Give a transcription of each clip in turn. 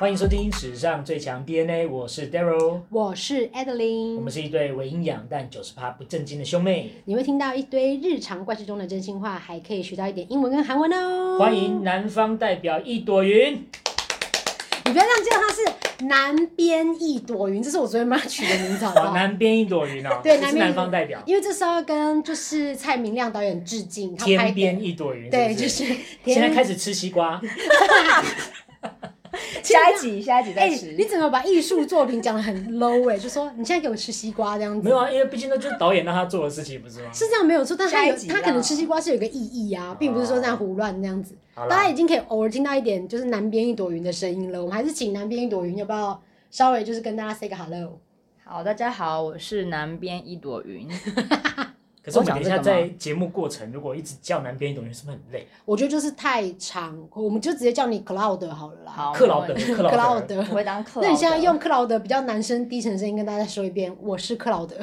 欢迎收听史上最强 DNA，我是 Daryl，我是 Adeline，我们是一对伪营养但九十趴不正经的兄妹。你会听到一堆日常怪事中的真心话，还可以学到一点英文跟韩文哦。欢迎南方代表一朵云，你不要这样叫他是南边一朵云，这是我昨天帮他取的名字好不好？哦，南边一朵云哦，对，是南方代表，因为这是要跟就是蔡明亮导演致敬。天边一朵云是是，对，就是现在开始吃西瓜。下一集，下一集再吃。欸、你怎么把艺术作品讲的很 low 哎、欸？就说你现在给我吃西瓜这样子。没有啊，因为毕竟那就是导演让他做的事情，不是吗？是这样没有错，但他有他可能吃西瓜是有个意义啊，并不是说这样胡乱这样子。大家已经可以偶尔听到一点就是南边一朵云的声音了。我们还是请南边一朵云要不要稍微就是跟大家 say 个 hello？好，大家好，我是南边一朵云。可是我们等一下在节目过程，如果一直叫南边一朵云，是不是很累？我觉得就是太长，我们就直接叫你 Cloud 好了啦。好，克劳德，克劳德，我会当克劳德。那你现在用克劳德比较男生低沉声音跟大家说一遍，我是克劳德。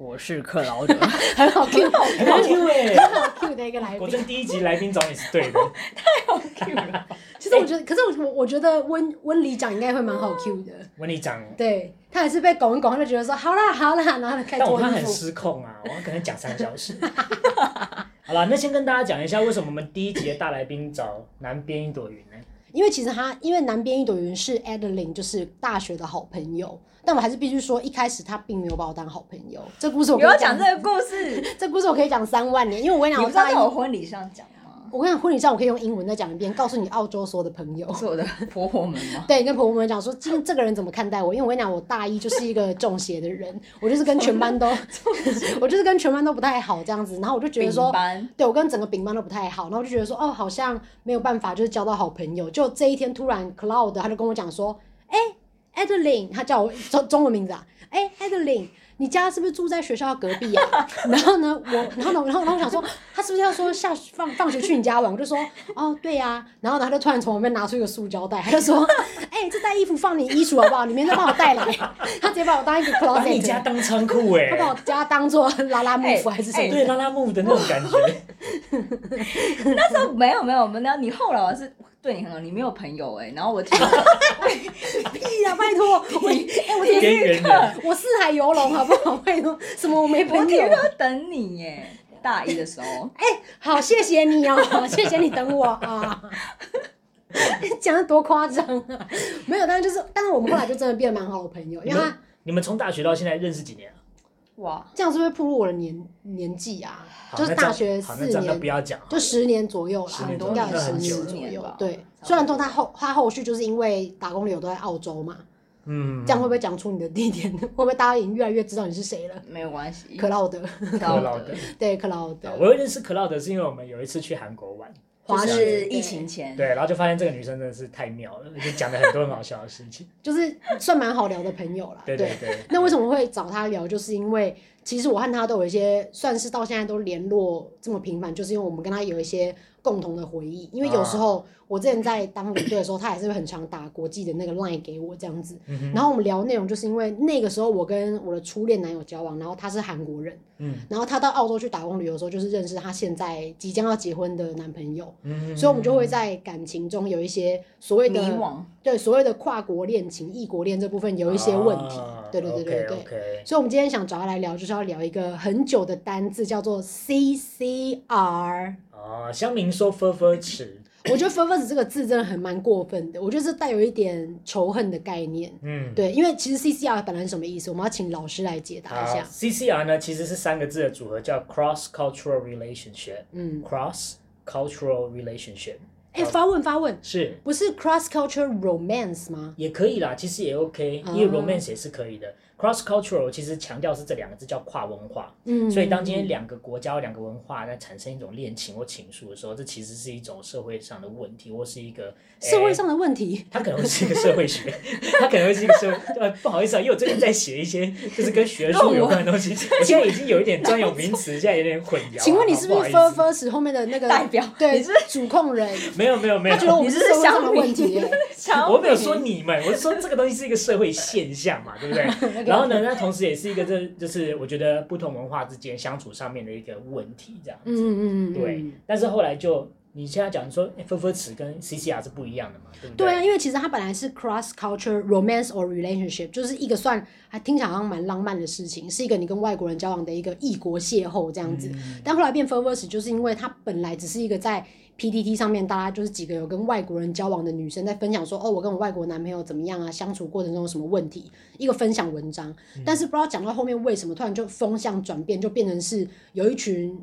我是克劳德，很好 Q，很好 Q 哎，很好 Q 的一个来宾。果真第一集来宾找你是对的，太好 Q 了。其实我觉得，可是我我觉得温温里长应该会蛮好 Q 的。温里长，对他还是被拱一拱，他就觉得说好啦好啦，然后开始。但我看很失控啊，我可能讲三个小时。好了，那先跟大家讲一下，为什么我们第一集的大来宾找南边一朵云呢？因为其实他，因为南边一朵云是 Adeline，就是大学的好朋友。但我还是必须说，一开始他并没有把我当好朋友。这故事我不要讲这个故事，这故事我可以讲三万年，因为我跟你讲，我在我婚礼上讲吗？我跟你讲，婚礼上我可以用英文再讲一遍，告诉你澳洲所有的朋友，是我的 婆婆们吗？对，跟婆婆们讲说，今天这个人怎么看待我？因为我跟你讲，我大一就是一个中邪的人，我就是跟全班都，我就是跟全班都不太好这样子。然后我就觉得说，对我跟整个丙班都不太好，然后我就觉得说，哦，好像没有办法，就是交到好朋友。就这一天突然，Cloud 他就跟我讲说，哎、欸，Adeline，他叫我中中文名字啊。哎、欸、，Adeline，你家是不是住在学校隔壁啊？然后呢，我，然后呢，然后，然后我想说，他是不是要说下放放学去你家玩？我就说，哦，对呀、啊。然后呢，他就突然从旁边拿出一个塑胶袋，他就说，哎、欸，这袋衣服放你衣橱好不好？里面再帮我带来。他直接把我当一个 closet，把你家当仓库哎。他把我家当做拉拉木夫还是什么？欸欸、对，拉拉木的那种感觉。那时候没有没有，我们聊你后来我是。对你很好，你没有朋友哎、欸，然后我 听，屁呀、啊，拜托，我哎、欸，我体育课，我四海游龙，好不好？拜托，什么我没朋友？我体育课等你耶，大一的时候。哎、欸，好，谢谢你哦，谢谢你等我啊。讲的多夸张啊！没有，但是就是，但是我们后来就真的变得蛮好的朋友，因为他你们从大学到现在认识几年？哇，这样是不是步入我的年年纪啊？就是大学四年，不要讲，就十年左右啦，应该有十年左右。对，虽然说他后他后续就是因为打工旅游都在澳洲嘛，嗯，这样会不会讲出你的地点？会不会大家已经越来越知道你是谁了？没有关系，克劳德，克劳德，对，克劳德。我会认识克劳德是因为我们有一次去韩国玩。就是疫情前，对，然后就发现这个女生真的是太妙了，就讲了很多很好笑的事情，就是算蛮好聊的朋友啦。对对对。那为什么会找她聊？就是因为其实我和他都有一些，算是到现在都联络这么频繁，就是因为我们跟他有一些共同的回忆。因为有时候我之前在当领队的时候，他也是会很常打国际的那个 line 给我这样子。然后我们聊内容，就是因为那个时候我跟我的初恋男友交往，然后他是韩国人。嗯，然后他到澳洲去打工旅游的时候，就是认识他现在即将要结婚的男朋友。嗯，所以我们就会在感情中有一些所谓的对所谓的跨国恋情、异国恋这部分有一些问题。对对对对对。所以，我们今天想找他来聊，就是要聊一个很久的单字，叫做 CCR。啊，乡民说“分分词”。我觉得 “furfur” 这个字真的很蛮过分的，我觉得是带有一点仇恨的概念。嗯，对，因为其实 CCR 本来是什么意思？我们要请老师来解答一下。CCR 呢，其实是三个字的组合，叫 Cross Cultural Relationship。嗯，Cross Cultural Relationship。哎、欸，发问发问，是不是 Cross Cultural Romance 吗？也可以啦，其实也 OK，因为 Romance 也是可以的。Cross cultural 其实强调是这两个字叫跨文化，嗯，所以当今天两个国家、两个文化在产生一种恋情或情愫的时候，这其实是一种社会上的问题，或是一个社会上的问题。它可能会是一个社会学，它可能会是一个社会。呃，不好意思啊，因为我最近在写一些就是跟学术有关的东西，我现在已经有一点专有名词，现在有点混淆。请问你是不是 First 后面的那个代表？对，你是主控人？没有没有没有，他觉得我们是社会上的问题。我没有说你们，我是说这个东西是一个社会现象嘛，对不对？然后呢，那同时也是一个这就是我觉得不同文化之间相处上面的一个问题，这样子。嗯嗯嗯。对，但是后来就。你现在讲说分分词跟 CCR 是不一样的嘛？对不对？对啊，因为其实它本来是 cross culture romance or relationship，就是一个算还听起来好像蛮浪漫的事情，是一个你跟外国人交往的一个异国邂逅这样子。嗯、但后来变分分词，就是因为它本来只是一个在 PTT 上面，大家就是几个有跟外国人交往的女生在分享说，哦，我跟我外国男朋友怎么样啊，相处过程中有什么问题，一个分享文章。嗯、但是不知道讲到后面为什么突然就风向转变，就变成是有一群。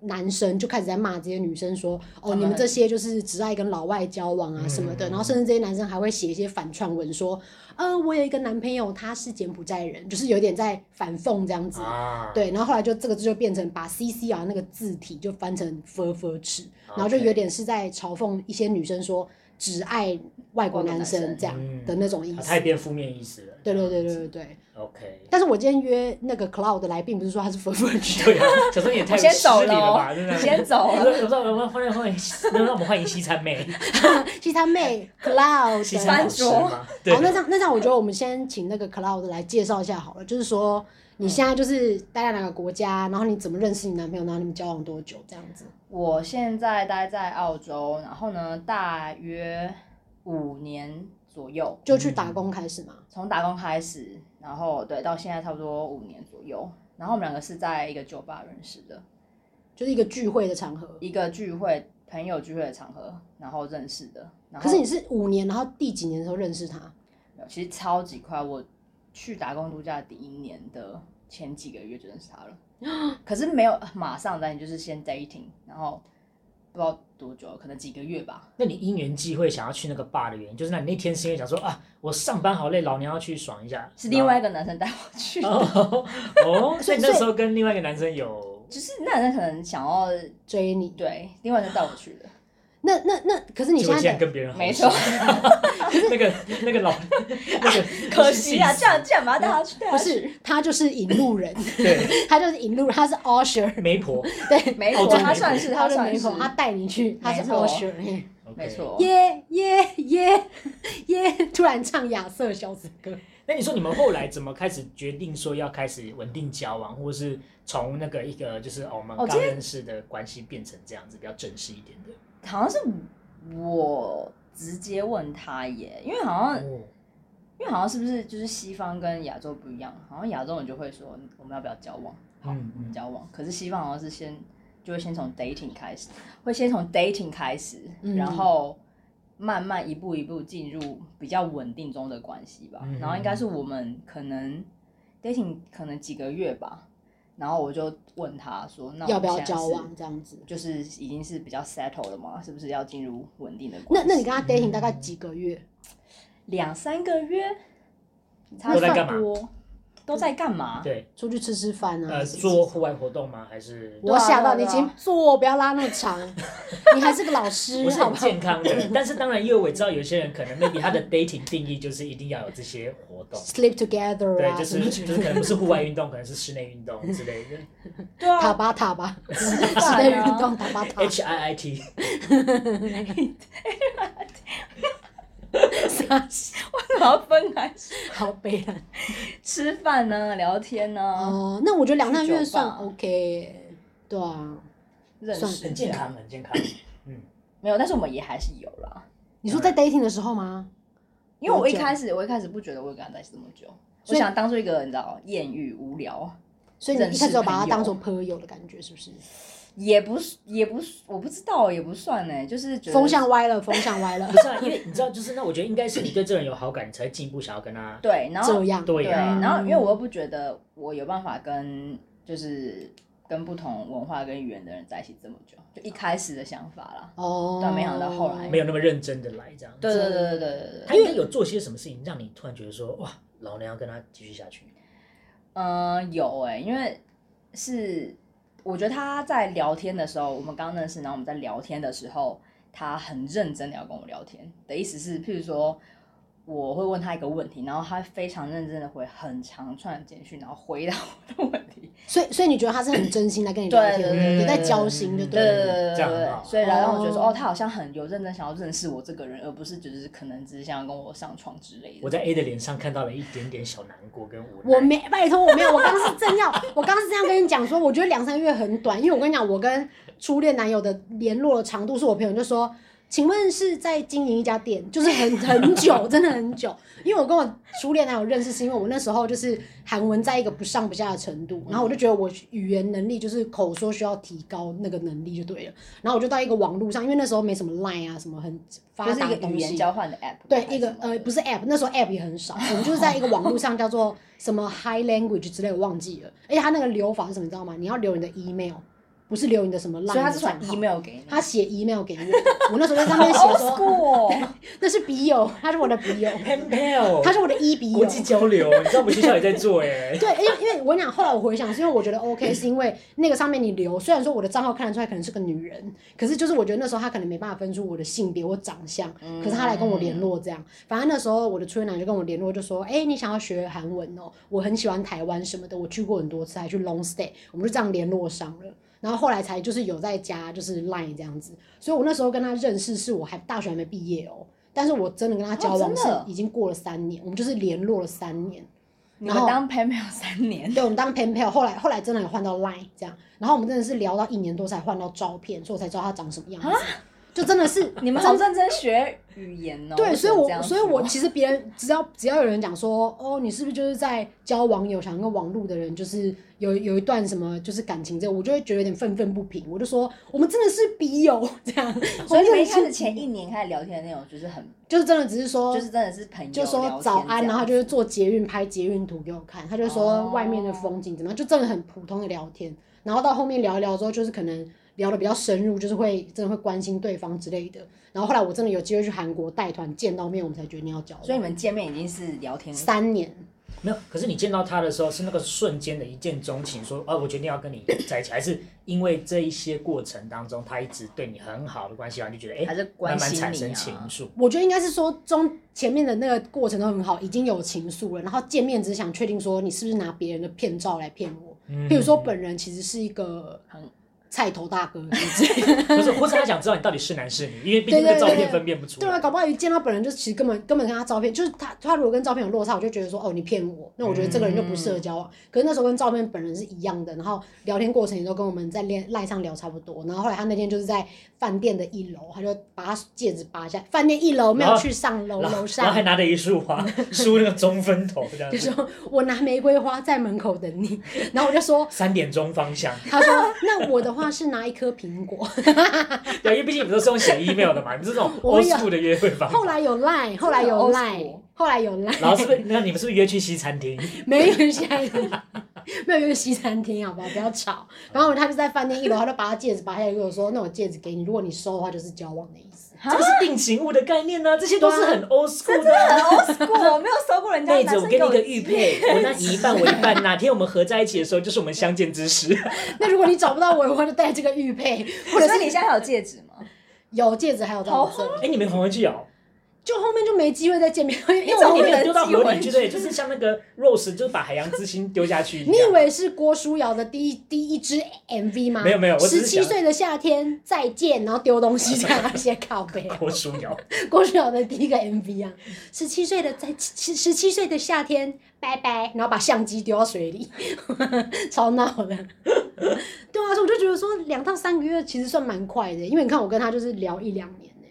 男生就开始在骂这些女生，说哦，你们这些就是只爱跟老外交往啊什么的。然后甚至这些男生还会写一些反串文，说嗯，我有一个男朋友，他是柬埔寨人，就是有点在反讽这样子。对，然后后来就这个字就变成把 CCR 那个字体就翻成 fur fur 词，然后就有点是在嘲讽一些女生说只爱外国男生这样的那种意思。太变负面意思了。对对对对对。OK。但是我今天约那个 Cloud 来，并不是说他是分分区。对啊，小声也太失礼了吧？先走。有时候我们欢迎欢迎，能让我们欢迎西餐妹。西餐妹 Cloud。西餐老师嘛。好，那这样那这样，我觉得我们先请那个 Cloud 来介绍一下好了，就是说。你现在就是待在哪个国家？然后你怎么认识你男朋友？然后你们交往多久？这样子。我现在待在澳洲，然后呢，大约五年左右。就去打工开始嘛？从打工开始，然后对，到现在差不多五年左右。然后我们两个是在一个酒吧认识的，就是一个聚会的场合，一个聚会朋友聚会的场合，然后认识的。可是你是五年，然后第几年的时候认识他？其实超级快，我。去打工度假第一年的前几个月就认识他了，可是没有马上在，你就是先 dating，然后不知道多久，可能几个月吧。那你因缘际会想要去那个 bar 的原因，就是那你那天是因为想说啊，我上班好累，老娘要去爽一下。是另外一个男生带我去的。哦，所以那时候跟另外一个男生有，就是那男生可能想要追你，对，另外一个带我去的。那那那，可是你现在跟别人没错，那个那个老 那个可惜啊，这样这样嘛，带他去，不是他就是引路人，对，他就是引路人，他是 usher 媒婆，对，媒婆，他算是他是媒婆，他带你去，他是 usher，没错，耶耶耶耶，突然唱亚瑟小子歌。那你说你们后来怎么开始决定说要开始稳定交往，或是从那个一个就是我们刚认识的关系变成这样子比较正式一点的？好像是我直接问他耶，因为好像，哦、因为好像是不是就是西方跟亚洲不一样？好像亚洲人就会说我们要不要交往？好，嗯嗯、交往。可是西方好像是先就会先从 dating 开始，会先从 dating 开始，嗯、然后慢慢一步一步进入比较稳定中的关系吧。嗯、然后应该是我们可能 dating 可能几个月吧。然后我就问他说：“那要不要交往这样子？就是已经是比较 settle 了嘛？是不是要进入稳定的关系？那那你跟他 dating 大概几个月？两三个月，差不多。都在干嘛？对，出去吃吃饭啊。呃，做户外活动吗？还是？我想到你请坐，不要拉那么长。你还是个老师，不是很健康的。但是当然，因为我知道有些人可能 maybe 他的 dating 定义就是一定要有这些活动。Sleep together。对，就是就是可能不是户外运动，可能是室内运动之类的。对啊。塔巴塔巴，室内运动塔巴塔。H I I T。什么要分开？好悲啊。吃饭呢？聊天呢？哦，那我觉得两三个月算 OK。对啊，认识很健康，很健康。嗯，没有，但是我们也还是有啦。你说在 dating 的时候吗？因为我一开始，我一开始不觉得我会跟他在一起这么久。我想当做一个你知道艳遇无聊，所以你一开始就把他当做朋友的感觉，是不是？也不是，也不是，我不知道，也不算呢，就是风向歪了，风向歪了。不是，因为你知道，就是那我觉得应该是你对这人有好感，你才会进一步想要跟他对，然后这样对，然后因为我又不觉得我有办法跟就是跟不同文化跟语言的人在一起这么久，就一开始的想法啦。哦。但没想到后来没有那么认真的来这样。对对对对对对。他应该有做些什么事情让你突然觉得说哇，老娘要跟他继续下去？嗯，有哎，因为是。我觉得他在聊天的时候，我们刚认识，然后我们在聊天的时候，他很认真的要跟我聊天。的意思是，譬如说，我会问他一个问题，然后他非常认真的回很长串的简讯，然后回答我的问题。所以，所以你觉得他是很真心的跟你聊天，对对对，也在交心，对对对对对。所以，然后我觉得说，哦，他好像很有认真想要认识我这个人，而不是只是可能只是想要跟我上床之类的。我在 A 的脸上看到了一点点小难过跟无奈。我没，拜托我没有，我刚刚是正要，我刚刚是这样跟你讲说，我觉得两三个月很短，因为我跟你讲，我跟初恋男友的联络的长度是我朋友就说。请问是在经营一家店，就是很 很久，真的很久。因为我跟我初恋男友认识，是因为我那时候就是韩文在一个不上不下的程度，然后我就觉得我语言能力就是口说需要提高那个能力就对了。然后我就到一个网络上，因为那时候没什么 Line 啊，什么很发达的东西。语言交换的 App。对，一个呃不是 App，那时候 App 也很少，我们就是在一个网络上叫做什么 High Language 之类，我忘记了。而且它那个留法是什么，你知道吗？你要留你的 email。不是留你的什么 line，所以他是传 email 给你，他写 email 给我，我那时候在上面写说 那是笔友，他是我的笔友。pal，他是我的一笔友，国际交流，你知道我们学校也在做哎，对，因为因为我跟你讲，后来我回想是因为我觉得 OK，是因为那个上面你留，虽然说我的账号看得出来可能是个女人，可是就是我觉得那时候他可能没办法分出我的性别或长相，可是他来跟我联络这样，反正那时候我的初恋男就跟我联络就说，哎，你想要学韩文哦，我很喜欢台湾什么的，我去过很多次，还去 long stay，我们就这样联络上了。然后后来才就是有在加就是 Line 这样子，所以我那时候跟他认识是我还大学还没毕业哦，但是我真的跟他交往是已经过了三年，我们就是联络了三年。然后当 pen pal 三年？对，我们当 pen pal，后来后来真的有换到 Line 这样，然后我们真的是聊到一年多才换到照片，所以我才知道他长什么样子。就真的是 你们好认真学语言哦。对，所以我所以我其实别人只要只要有人讲说，哦，你是不是就是在交网友，想跟网络的人就是有有一段什么就是感情这，我就会觉得有点愤愤不平。我就说我们真的是笔友 这样。所以你们一开始前一年开始聊天的内容就是很，就是真的只是说，就是真的是朋友，就说早安，然后就是坐捷运拍捷运图给我看，他就说外面的风景怎么样，就真的很普通的聊天。然后到后面聊一聊之后，就是可能。聊的比较深入，就是会真的会关心对方之类的。然后后来我真的有机会去韩国带团见到面，我们才决定要交往。所以你们见面已经是聊天三年？没有。可是你见到他的时候是那个瞬间的一见钟情，说啊，我决定要跟你在一起，还是因为这一些过程当中他一直对你很好的关系，然后就觉得哎，还是慢慢产生情愫。我觉得应该是说中前面的那个过程都很好，已经有情愫了。然后见面只是想确定说你是不是拿别人的骗照来骗我，譬如说本人其实是一个很。菜头大哥，不是，或是他想知道你到底是男是女，因为毕竟那个照片分辨不出来。对啊，搞不好一见到本人，就其实根本根本跟他照片，就是他他如果跟照片有落差，我就觉得说哦，你骗我，那我觉得这个人就不适合交往。嗯、可是那时候跟照片本人是一样的，然后聊天过程也都跟我们在恋赖上聊差不多。然后后来他那天就是在饭店的一楼，他就把他戒指拔下，饭店一楼没有去上楼楼上，然后还拿着一束花，梳那个中分头这样子。就说我拿玫瑰花在门口等你，然后我就说三点钟方向。他说那我的话是拿一颗。苹果，对，因为毕竟你们都是用写 email 的嘛，你们是这种 old school 的约会方法。后来有 line，后来有 line，后来有 line。然后是不是？那你们是不是约去西餐厅？没有西餐厅没有约西餐厅，好不好？不要吵。然后他就在饭店一楼，他就把他戒指拔下来，跟我说：“那我戒指给你，如果你收的话，就是交往的意思。”这个是定情物的概念呢，这些都是很 old school 的。很 old school，我没有收过人家。妹子，我给你一个玉佩，我那你一半，我一半。哪天我们合在一起的时候，就是我们相见之时。那如果你找不到我的话，就戴这个玉佩，或者是你现在还有戒指吗？有戒指，还有刀子。哎，你没还回去哦。就后面就没机会再见面，因为我后面丢到河里去，对，就是像那个 Rose，就是把海洋之心丢下去。你以为是郭书瑶的第一第一支 MV 吗？没有没有，十七岁的夏天再见，然后丢东西 这样那些靠背。郭书瑶，郭书瑶的第一个 MV 啊，十七岁的在十十七岁的夏天，拜拜，然后把相机丢到水里，超闹的。对啊，所以我就觉得说两到三个月其实算蛮快的，因为你看我跟他就是聊一两年呢。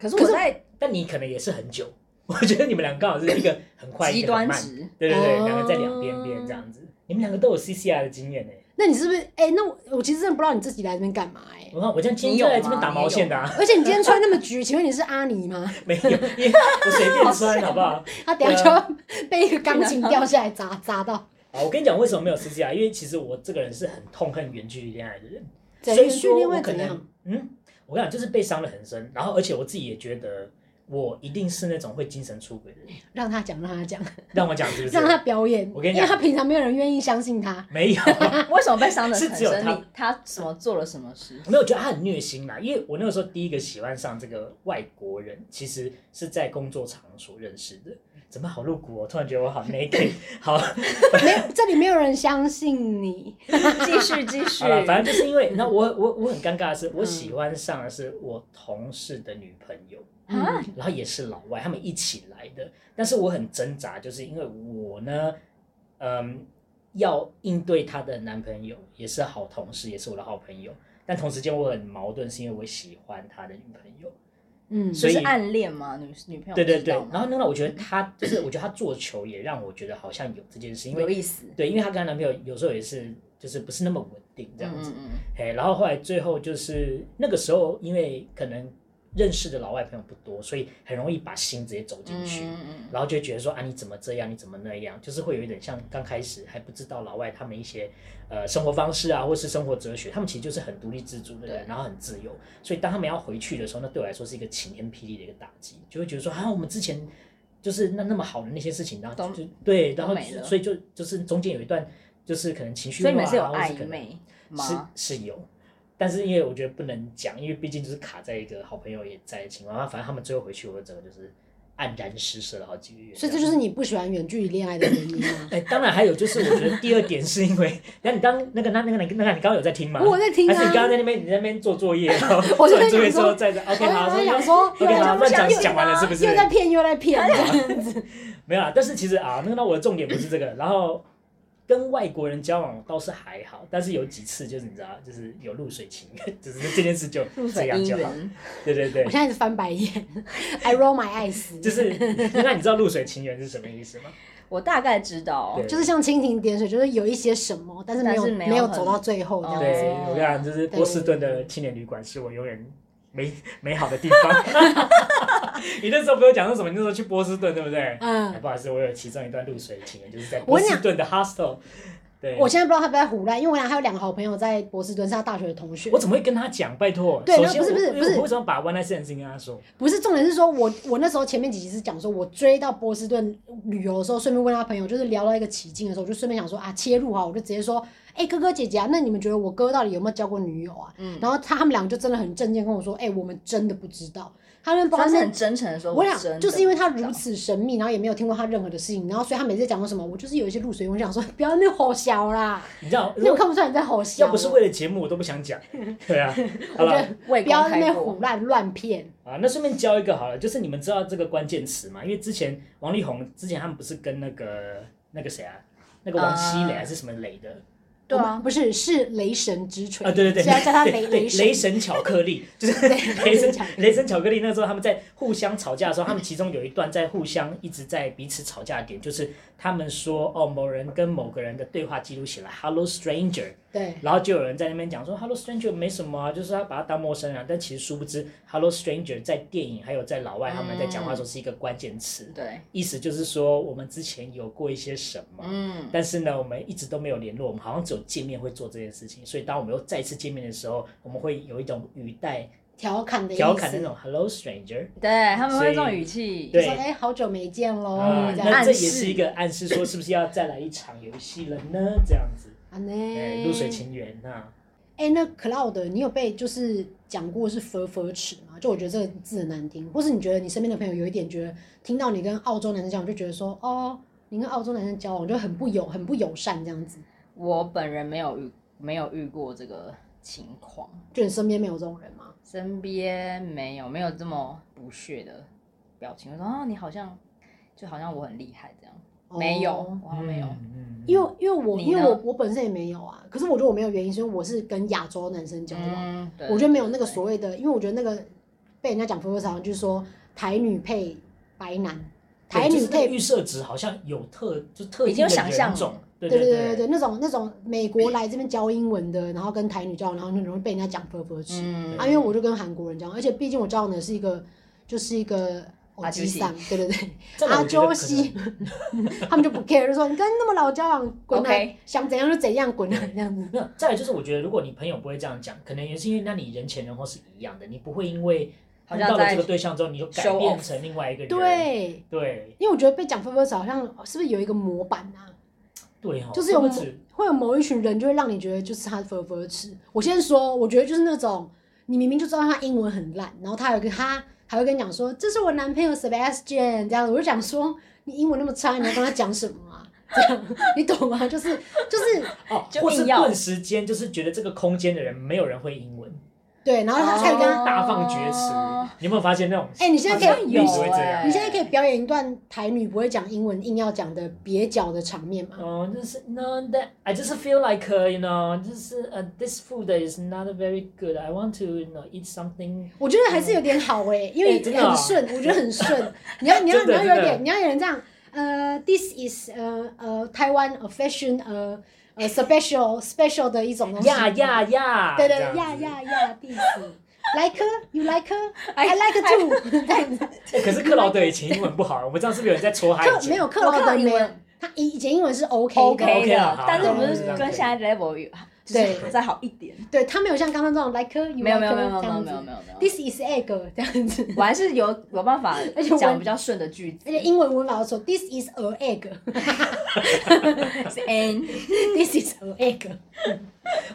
可是我在。但你可能也是很久，我觉得你们俩刚好是一个很快一个很慢，对对对，两个在两边边这样子，你们两个都有 CCR 的经验呢。那你是不是？哎，那我我其实真的不知道你自己来这边干嘛哎。我看我今天就来这边打毛线的啊。而且你今天穿那么橘，请问你是阿尼吗？没有，我随便穿 好不好？他等下就要被一个钢琴掉下来砸砸到。啊，我跟你讲为什么没有 CCR，因为其实我这个人是很痛恨远距离恋爱的人，所以说我可能嗯，我跟你讲就是被伤的很深，然后而且我自己也觉得。我一定是那种会精神出轨的人。让他讲，让他讲，让我讲是不是？让他表演。我跟你讲，因为他平常没有人愿意相信他。没有，为什么被伤的 是只有他？他什么做了什么事？没有，我觉得他很虐心啦。因为我那个时候第一个喜欢上这个外国人，其实是在工作场所认识的。怎么好露骨哦？突然觉得我好 naked。好，没有，这里没有人相信你。继续继续。好了，反正就是因为，那我我我很尴尬的是，我喜欢上的是我同事的女朋友，嗯，然后也是老外，他们一起来的。但是我很挣扎，就是因为我呢，嗯，要应对她的男朋友，也是好同事，也是我的好朋友。但同时间我很矛盾，是因为我喜欢他的女朋友。嗯，所以暗恋吗？女女朋友？对对对。然后那个，我觉得她就是，我觉得她做球也让我觉得好像有这件事，因为有意思。对，因为她跟她男朋友有时候也是，就是不是那么稳定这样子。嗯嗯。嘿，然后后来最后就是那个时候，因为可能。认识的老外朋友不多，所以很容易把心直接走进去，然后就觉得说啊，你怎么这样，你怎么那样，就是会有一点像刚开始还不知道老外他们一些呃生活方式啊，或是生活哲学，他们其实就是很独立自主的人，然后很自由，所以当他们要回去的时候，那对我来说是一个晴天霹雳的一个打击，就会觉得说啊，我们之前就是那那么好的那些事情，然后就对，然后所以就就是中间有一段就是可能情绪化，所以你们是有暧昧吗？是是有。但是因为我觉得不能讲，因为毕竟就是卡在一个好朋友也在的情况下，反正他们最后回去，我整个就是黯然失色了好几个月。所以这就是你不喜欢远距离恋爱的原因吗？哎，当然还有就是，我觉得第二点是因为，那你刚那个那那个那个你刚刚有在听吗？我在听啊。还是你刚刚在那边你在那边做作业？我做作业之后在这。OK 好，所以想说，OK 好，乱讲讲完了是不是？又在骗又在骗这样子。没有啊，但是其实啊，那个那我的重点不是这个，然后。跟外国人交往倒是还好，但是有几次就是你知道，就是有露水情缘，就是这件事就这样就好。对对对。我现在是翻白眼，I roll my eyes。就是，那你知道露水情缘是什么意思吗？我大概知道，就是像蜻蜓点水，就是有一些什么，但是没有没有，没有走到最后这样子。对，我跟你讲，就是波士顿的青年旅馆是我永远美美好的地方。你那时候不有讲说什么？你那时候去波士顿，对不对？嗯。不好意思，我有其中一段露水情缘，就是在波士顿的 hostel。对。我现在不知道他不在胡乱，因为我俩还有两个好朋友在波士顿，是他大学的同学。我怎么会跟他讲？拜托。对，不是不是不是，我为什么把 one night stand 跟他说？不是重点是说我我那时候前面几集是讲说，我追到波士顿旅游的时候，顺便问他朋友，就是聊到一个起劲的时候，我就顺便想说啊，切入哈，我就直接说，哎、欸，哥哥姐姐啊，那你们觉得我哥到底有没有交过女友啊？嗯。然后他他们两个就真的很正经跟我说，哎、欸，我们真的不知道。他们不是很真诚的说，我俩就是因为他如此神秘，然后也没有听过他任何的事情，然后所以他每次讲过什么，我就是有一些露水。我想说，不要那么好笑啦，你知道，因为我看不出来你在好笑。要不是为了节目，我都不想讲。对啊，好了，不要那边唬烂乱骗。啊，那顺便教一个好了，就是你们知道这个关键词吗？因为之前王力宏之前他们不是跟那个那个谁啊，那个王熙蕾还是什么蕾的。对啊，不是，是雷神之锤。啊！对对对，现在叫他雷 雷 雷神。巧克力，就是雷神雷神巧克力。那时候他们在互相吵架的时候，他们其中有一段在互相一直在彼此吵架的点，就是他们说哦，某人跟某个人的对话记录起来，Hello Stranger。对，然后就有人在那边讲说，Hello Stranger 没什么啊，就是他把他当陌生人，但其实殊不知，Hello Stranger 在电影还有在老外他们在讲话的时候是一个关键词，对，意思就是说我们之前有过一些什么，嗯，但是呢，我们一直都没有联络，我们好像只有见面会做这件事情，所以当我们又再次见面的时候，我们会有一种语带调侃的调侃的那种 Hello Stranger，对，他们会这种语气，对，说哎，好久没见喽，那这也是一个暗示，说是不是要再来一场游戏了呢？这样子。啊呢，露水情缘呐。哎，那 Cloud，你有被就是讲过是 fur fur 齿吗？就我觉得这个字很难听，或是你觉得你身边的朋友有一点觉得听到你跟澳洲男生交往，就觉得说哦，你跟澳洲男生交往就很不友很不友善这样子。我本人没有遇没有遇过这个情况，就你身边没有这种人吗？身边没有没有这么不屑的表情，说哦，你好像就好像我很厉害这样。没有，我还没有，因为因为我因为我我本身也没有啊，可是我觉得我没有原因，是因为我是跟亚洲男生交往，我觉得没有那个所谓的，因为我觉得那个被人家讲 “fur fur” 就是说台女配白男，台女配预设值好像有特就特已经有想象种，对对对对对，那种那种美国来这边教英文的，然后跟台女交往，然后很容易被人家讲 “fur fur” 啊，因为我就跟韩国人交往，而且毕竟我交往的是一个就是一个。阿基桑，对对对，阿周西，他们就不 care，就说你跟那么老交往，滚啊，想怎样就怎样，滚啊这样子。再来就是我觉得，如果你朋友不会这样讲，可能也是因为那你人前人后是一样的，你不会因为遇到了这个对象之后，你就改变成另外一个人。对。对，因为我觉得被讲 first 好像是不是有一个模板啊？对，就是有会有某一群人就会让你觉得就是他 first。我先说，我觉得就是那种你明明就知道他英文很烂，然后他有个他还会跟你讲说这是我男朋友 Sebastian 这样子，我就想说你英文那么差，你要跟他讲什么啊？这样你懂吗？就是就是哦，或是顿时间就是觉得这个空间的人没有人会英文。对，然后他才跟他大放厥词。你有没有发现那种？哎，你现在可以，你现在可以表演一段台女不会讲英文，硬要讲的蹩脚的场面吗？哦，就是 No, that I just feel like you know，就是呃，this food is not very good. I want to you know eat something。我觉得还是有点好哎，因为很顺，我觉得很顺。你要你要你要有点，你要有人这样。呃，this is 呃呃台湾 a fashion 呃。呃，special special 的一种东西。呀呀呀！对对，呀呀呀，this like you like I like too 这样子。可是克劳德以前英文不好，我们知道是不是有人在戳他。没有克劳德没有，他以前英文是 OK OK 的，但是不是跟现在 level 对，再好一点。对他没有像刚刚这种 like you 没有没有没有没有没有没有没有。This is egg 这样子。我还是有有办法 而且讲比较顺的句子。而且英文文法的时候，This is a egg。是 an。This is a egg。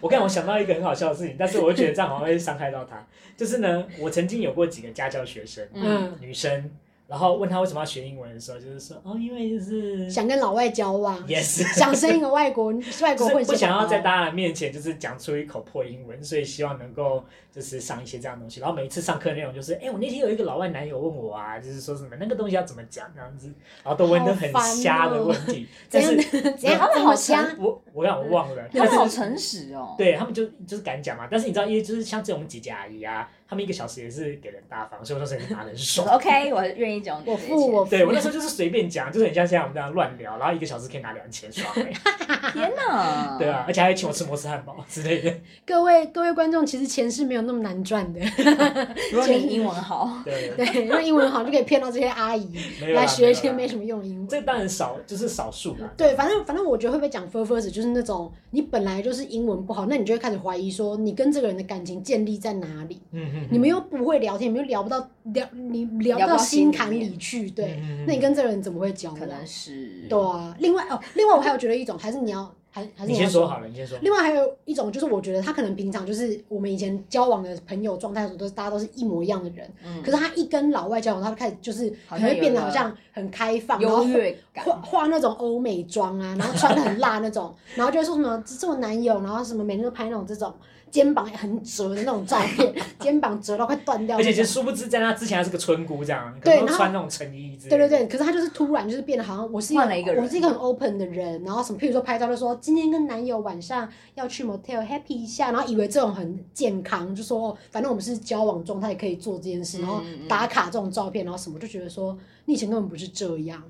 我刚才我想到一个很好笑的事情，但是我觉得这样好像会伤害到他。就是呢，我曾经有过几个家教学生，嗯，女生。然后问他为什么要学英文的时候，就是说哦，因为就是想跟老外交往，yes，想生一个外国外国混血，不想要在大家的面前就是讲出一口破英文，所以希望能够就是上一些这样的东西。然后每一次上课内容就是，哎，我那天有一个老外男友问我啊，就是说什么那个东西要怎么讲这样子，然后都问得很瞎的问题，但是他们好瞎，我我让我忘了，他们好诚实哦，对他们就就是敢讲嘛。但是你知道，因为就是像这种姐姐阿姨啊。他们一个小时也是给人大方，所以我说是拿人爽。OK，我愿意讲。我付我付。对我那时候就是随便讲，就是很像现在我们这样乱聊，然后一个小时可以拿两千爽。天哪！对啊，而且还请我吃摩斯汉堡之类的。各位各位观众，其实钱是没有那么难赚的。如果你英文好，对对，因为英文好就可以骗到这些阿姨来学一些没什么用英文。这当然少，就是少数嘛。对，反正反正我觉得会不会讲 first 就是那种你本来就是英文不好，那你就会开始怀疑说你跟这个人的感情建立在哪里？嗯嗯。你们又不会。聊天你们又聊不到聊，你聊不到心坎里去，对，那你跟这个人怎么会交往？可能是对啊。另外哦，另外我还有觉得一种，还是你要还还是你先说好了，你先说。另外还有一种就是，我觉得他可能平常就是我们以前交往的朋友状态的时候，都是大家都是一模一样的人。嗯。可是他一跟老外交往，他就开始就是可能会变得好像很开放，优越感，化化那种欧美妆啊，然后穿的很辣那种，然后就会说什么这是我男友，然后什么每天都拍那种这种。肩膀也很折的那种照片，肩膀折到快断掉。而且其实殊不知，在他之前还是个村姑这样，对，穿那种衬衣。对对对，可是他就是突然就是变得好像我是一个，一个我是一个很 open 的人，然后什么，譬如说拍照就说今天跟男友晚上要去 motel happy 一下，然后以为这种很健康，就说反正我们是交往状态可以做这件事，然后打卡这种照片，然后什么就觉得说你以前根本不是这样。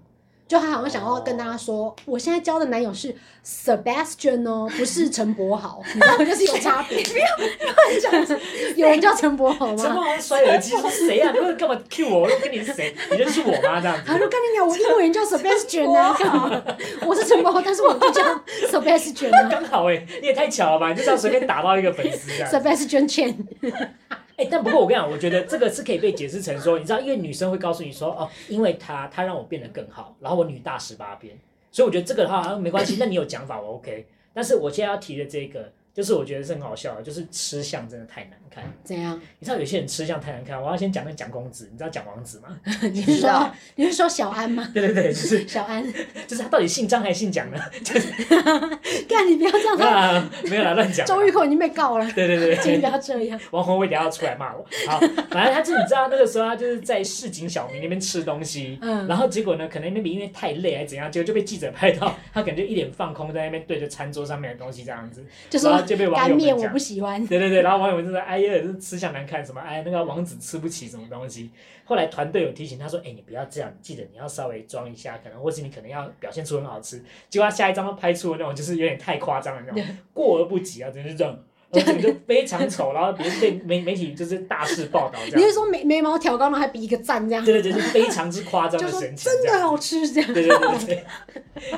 就他好像想要跟大家说，我现在交的男友是 Sebastian 哦，不是陈柏豪，你知道吗？就是有差别。不要乱讲，有人叫陈柏豪吗？陈柏豪摔耳机说谁啊？你们干嘛 Q 我？我跟你是谁？你认识我吗？这样子。他说：“跟你讲，我英文叫 Sebastian 啊，我是陈柏豪，但是我就叫 Sebastian 啊。”刚好哎，你也太巧了吧？你就这样随便打到一个粉丝这样。Sebastian Chen。哎、但不过我跟你讲，我觉得这个是可以被解释成说，你知道，因为女生会告诉你说，哦，因为他他让我变得更好，然后我女大十八变，所以我觉得这个的话没关系。那你有讲法我 OK，但是我现在要提的这个。就是我觉得是很好笑的，就是吃相真的太难看。怎样？你知道有些人吃相太难看，我要先讲那蒋公子，你知道蒋王子吗？你是说你是说小安吗？对对对，就是小安，就是他到底姓张还是姓蒋呢？就是，干你不要这样。没有啦，没有啦，乱讲。周玉蔻已经被告了。对对对，不要这样。王鸿薇等下要出来骂我。好，反正他就你知道那个时候他就是在市井小民那边吃东西，嗯，然后结果呢，可能那边因为太累还是怎样，结果就被记者拍到，他感觉一脸放空在那边对着餐桌上面的东西这样子，就说就被网友。我不喜欢。对对对，然后网友们就说：“哎呀，这吃相难看，什么哎，那个王子吃不起什么东西。”后来团队有提醒他说：“哎，你不要这样，记得你要稍微装一下，可能或是你可能要表现出很好吃。”结果他下一张都拍出了那种就是有点太夸张的那种，过而不及啊，真是这样，就非常丑，然后别人被媒媒体就是大肆报道这样。你是说眉眉毛挑高了还比一个赞这样？对对对，就是非常之夸张的神情，真的好吃这样。对对对对，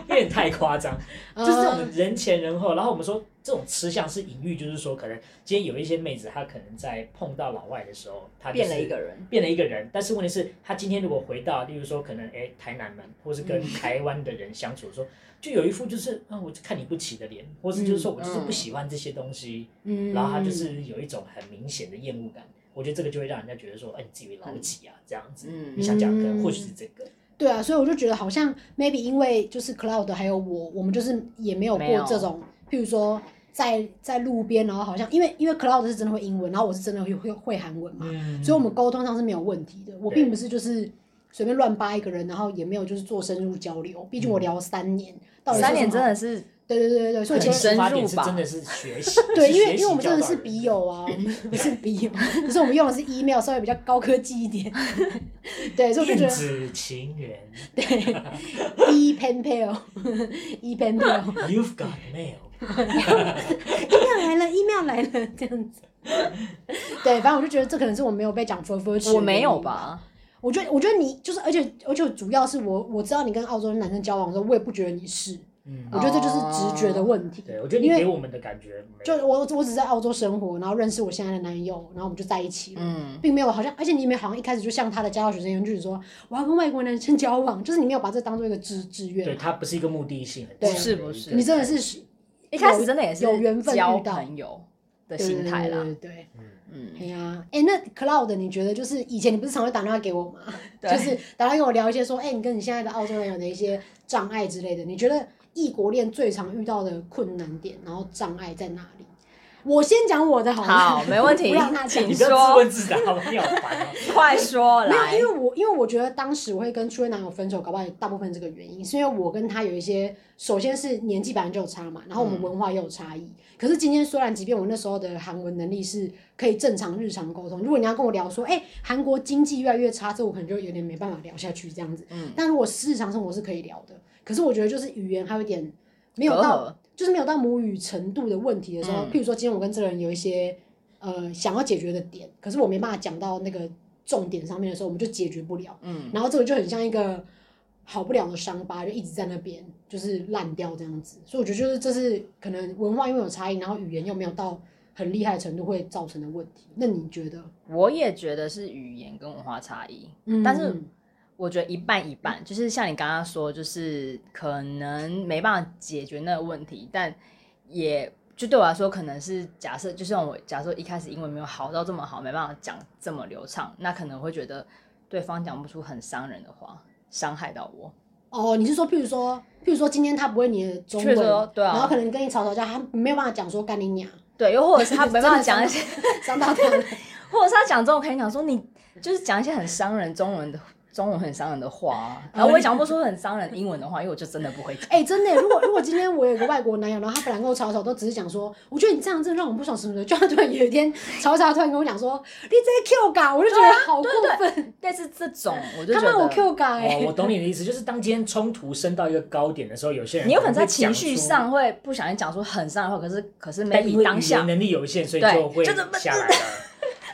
有点太夸张，就是这种人前人后。然后我们说。这种吃相是隐喻，就是说可能今天有一些妹子，她可能在碰到老外的时候，她变了一个人，变了一个人。但是问题是，她今天如果回到，例如说可能哎台南们，或是跟台湾的人相处的时候，就有一副就是啊我看你不起的脸，或是就是说我就是不喜欢这些东西，嗯，然后她就是有一种很明显的厌恶感。我觉得这个就会让人家觉得说，哎，你自以为老几啊，这样子。嗯，你想讲可能或许是这个。对啊，所以我就觉得好像 maybe 因为就是 Cloud 还有我，我们就是也没有过这种，譬如说在在路边，然后好像因为因为 Cloud 是真的会英文，然后我是真的会会会韩文嘛，嗯、所以我们沟通上是没有问题的。我并不是就是随便乱扒一个人，然后也没有就是做深入交流。毕竟我聊了三年，嗯、到底三年真的是。对对对对对，所以其实出发点是真的是学习。对，因为因为我们真的是笔友啊，我们不是笔友，可是我们用的是 email，稍微比较高科技一点。对，所以我就觉得。电子情缘。对，e pen pal，e pen pal。You've got mail。Email 来了，email 来了，这样子。对，反正我就觉得这可能是我没有被讲 for for 我没有吧？我觉得，我觉得你就是，而且而且主要是我我知道你跟澳洲男生交往的时候，我也不觉得你是。嗯，我觉得这就是直觉的问题。对，我觉得你给我们的感觉，就我我只在澳洲生活，然后认识我现在的男友，然后我们就在一起了，嗯，并没有好像，而且你们好像一开始就像他的家教学生一样，就是说我要跟外国男生交往，就是你没有把这当做一个志志愿。对，他不是一个目的性。对，不是不是，你真的是一开始真的也是有缘分交朋友的心态啦。对对，嗯嗯，哎呀，哎，那 Cloud，你觉得就是以前你不是常会打电话给我吗？就是打电话跟我聊一些说，哎，你跟你现在的澳洲男友的一些障碍之类的，你觉得？异国恋最常遇到的困难点，然后障碍在哪里？我先讲我的好，好，没问题。不要那请说。你不要自问自答，好烦哦。快说来。没有，因为我因为我觉得当时我会跟初恋男友分手，搞不好有大部分这个原因，是因为我跟他有一些，首先是年纪本来就有差嘛，然后我们文化也有差异。嗯、可是今天虽然即便我那时候的韩文能力是可以正常日常沟通，如果你要跟我聊说，哎、欸，韩国经济越来越差，这我可能就有点没办法聊下去这样子。嗯。但如果日常生活是可以聊的。可是我觉得就是语言还有一点没有到，何就是没有到母语程度的问题的时候，嗯、譬如说今天我跟这个人有一些呃想要解决的点，可是我没办法讲到那个重点上面的时候，我们就解决不了。嗯，然后这个就很像一个好不了的伤疤，就一直在那边就是烂掉这样子。所以我觉得就是这是可能文化因为有差异，然后语言又没有到很厉害的程度会造成的问题。那你觉得？我也觉得是语言跟文化差异，嗯，但是。我觉得一半一半，就是像你刚刚说，就是可能没办法解决那个问题，但也就对我来说，可能是假设，就像我假设一开始英文没有好到这么好，没办法讲这么流畅，那可能会觉得对方讲不出很伤人的话，伤害到我。哦，你是说，譬如说，譬如说今天他不会你的中文，对啊，然后可能跟你吵吵架，他没有办法讲说干你娘，对，又或者是他 没办法讲一些 伤到他，或者是他讲中文可以讲说你就是讲一些很伤人中文的。中文很伤人的话，啊，然后我也讲不出很伤人英文的话，因为我就真的不会讲。哎、欸，真的，如果如果今天我有个外国男友，然后他本来跟我吵吵，都只是讲说，我觉得你这样真的让我不爽什么的，就他突然有一天吵吵，突然跟我讲说，你这个 Q 嘎，我就觉得好过分。但是这种，我就觉得他骂我 Q 嘎，哎、哦，我懂你的意思，就是当今天冲突升到一个高点的时候，有些人你有可能在情绪上会不小心讲出很伤人的话，可是可是没你当下能力有限，所以就会下来了。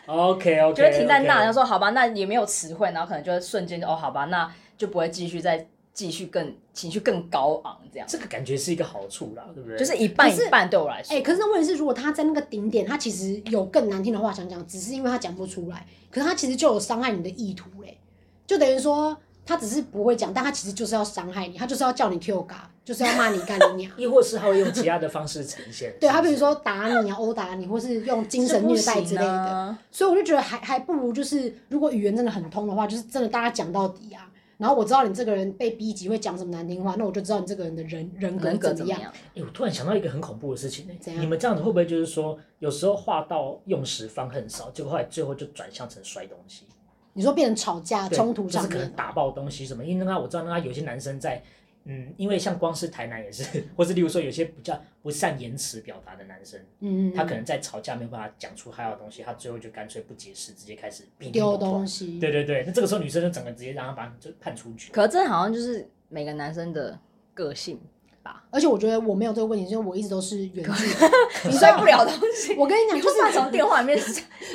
OK OK，就会停在那，然后说好吧，那也没有词汇，然后可能就会瞬间就哦，好吧，那就不会继续再继续更情绪更高昂这样。这个感觉是一个好处啦，对不对？就是一半一半对我来说。哎、欸，可是那问题是，如果他在那个顶点，他其实有更难听的话想讲，只是因为他讲不出来，可是他其实就有伤害你的意图嘞，就等于说。他只是不会讲，但他其实就是要伤害你，他就是要叫你 Q 嘎，就是要骂你干你娘，亦或是他会用其他的方式呈现。对，他比如说打你啊，殴打你，或是用精神虐待之类的。啊、所以我就觉得还还不如就是，如果语言真的很通的话，就是真的大家讲到底啊。然后我知道你这个人被逼急会讲什么难听话，那我就知道你这个人的人人格怎么样。哎、欸，我突然想到一个很恐怖的事情呢、欸，样你们这样子会不会就是说，有时候话到用时方恨少，结果后来最后就转向成摔东西？你说变成吵架冲突上面，就是可能打爆东西什么？因为那个我知道，那有些男生在，嗯，因为像光是台南也是，或是例如说有些比较不善言辞表达的男生，嗯，他可能在吵架没有办法讲出他要的东西，他最后就干脆不解释，直接开始丢东西。对对对，那这个时候女生就整个直接让他把就判出局。可是这好像就是每个男生的个性。吧。而且我觉得我没有这个问题，因为我一直都是远距 你摔不了东西。我跟你讲，就是从电话里面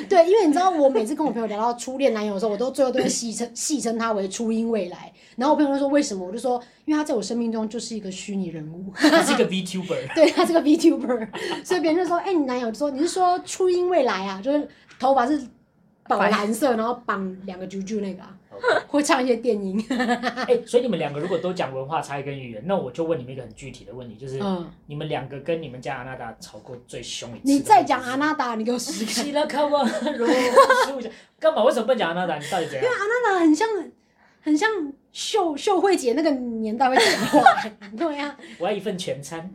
对，因为你知道，我每次跟我朋友聊到初恋男友的时候，我都最后都会戏称戏称他为初音未来。然后我朋友就说为什么？我就说，因为他在我生命中就是一个虚拟人物，他是一个 VTuber，对，他是个 VTuber，所以别人就说，哎、欸，你男友就说你是说初音未来啊？就是头发是宝蓝色，然后绑两个啾啾那个啊。会唱一些电音，哎、欸，所以你们两个如果都讲文化差异跟语言，那我就问你们一个很具体的问题，就是，你们两个跟你们家阿娜达吵过最凶一次？你再讲阿娜达，你给我试试 看。干嘛？为什么不讲阿娜达？你到底怎样？因为阿娜达很像，很像秀秀慧姐那个年代会讲话，对呀、啊。我要一份全餐。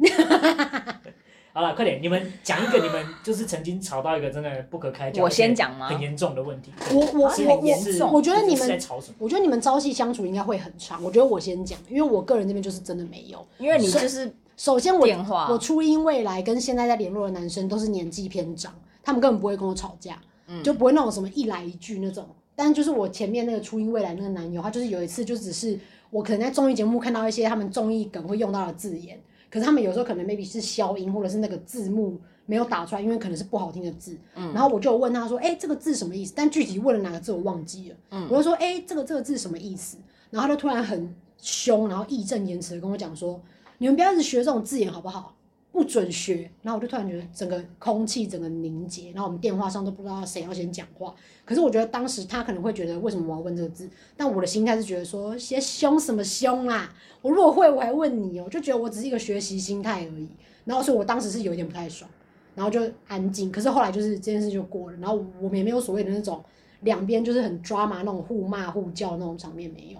好了，快点！你们讲一个，你们就是曾经吵到一个真的不可开交，我先讲吗？很严重的问题。我我我我，我觉得你们在吵什么？我觉得你们朝夕相处应该会很长。我觉得我先讲，因为我个人这边就是真的没有。因为你就是首先我我初音未来跟现在在联络的男生都是年纪偏长，他们根本不会跟我吵架，嗯、就不会那种什么一来一句那种。但就是我前面那个初音未来那个男友，他就是有一次就只是我可能在综艺节目看到一些他们综艺梗会用到的字眼。可是他们有时候可能 maybe 是消音，或者是那个字幕没有打出来，因为可能是不好听的字。嗯，然后我就问他说：“哎、欸，这个字什么意思？”但具体问了哪个字我忘记了。嗯，我就说：“哎、欸，这个这个字什么意思？”然后他就突然很凶，然后义正言辞的跟我讲说：“你们不要一直学这种字眼好不好？”不准学，然后我就突然觉得整个空气整个凝结，然后我们电话上都不知道谁要先讲话。可是我觉得当时他可能会觉得为什么我要问这个字，但我的心态是觉得说，些凶什么凶啊？我如果会我还问你哦，我就觉得我只是一个学习心态而已。然后所以我当时是有点不太爽，然后就安静。可是后来就是这件事就过了，然后我们也没有所谓的那种两边就是很抓马那种互骂互叫那种场面没有。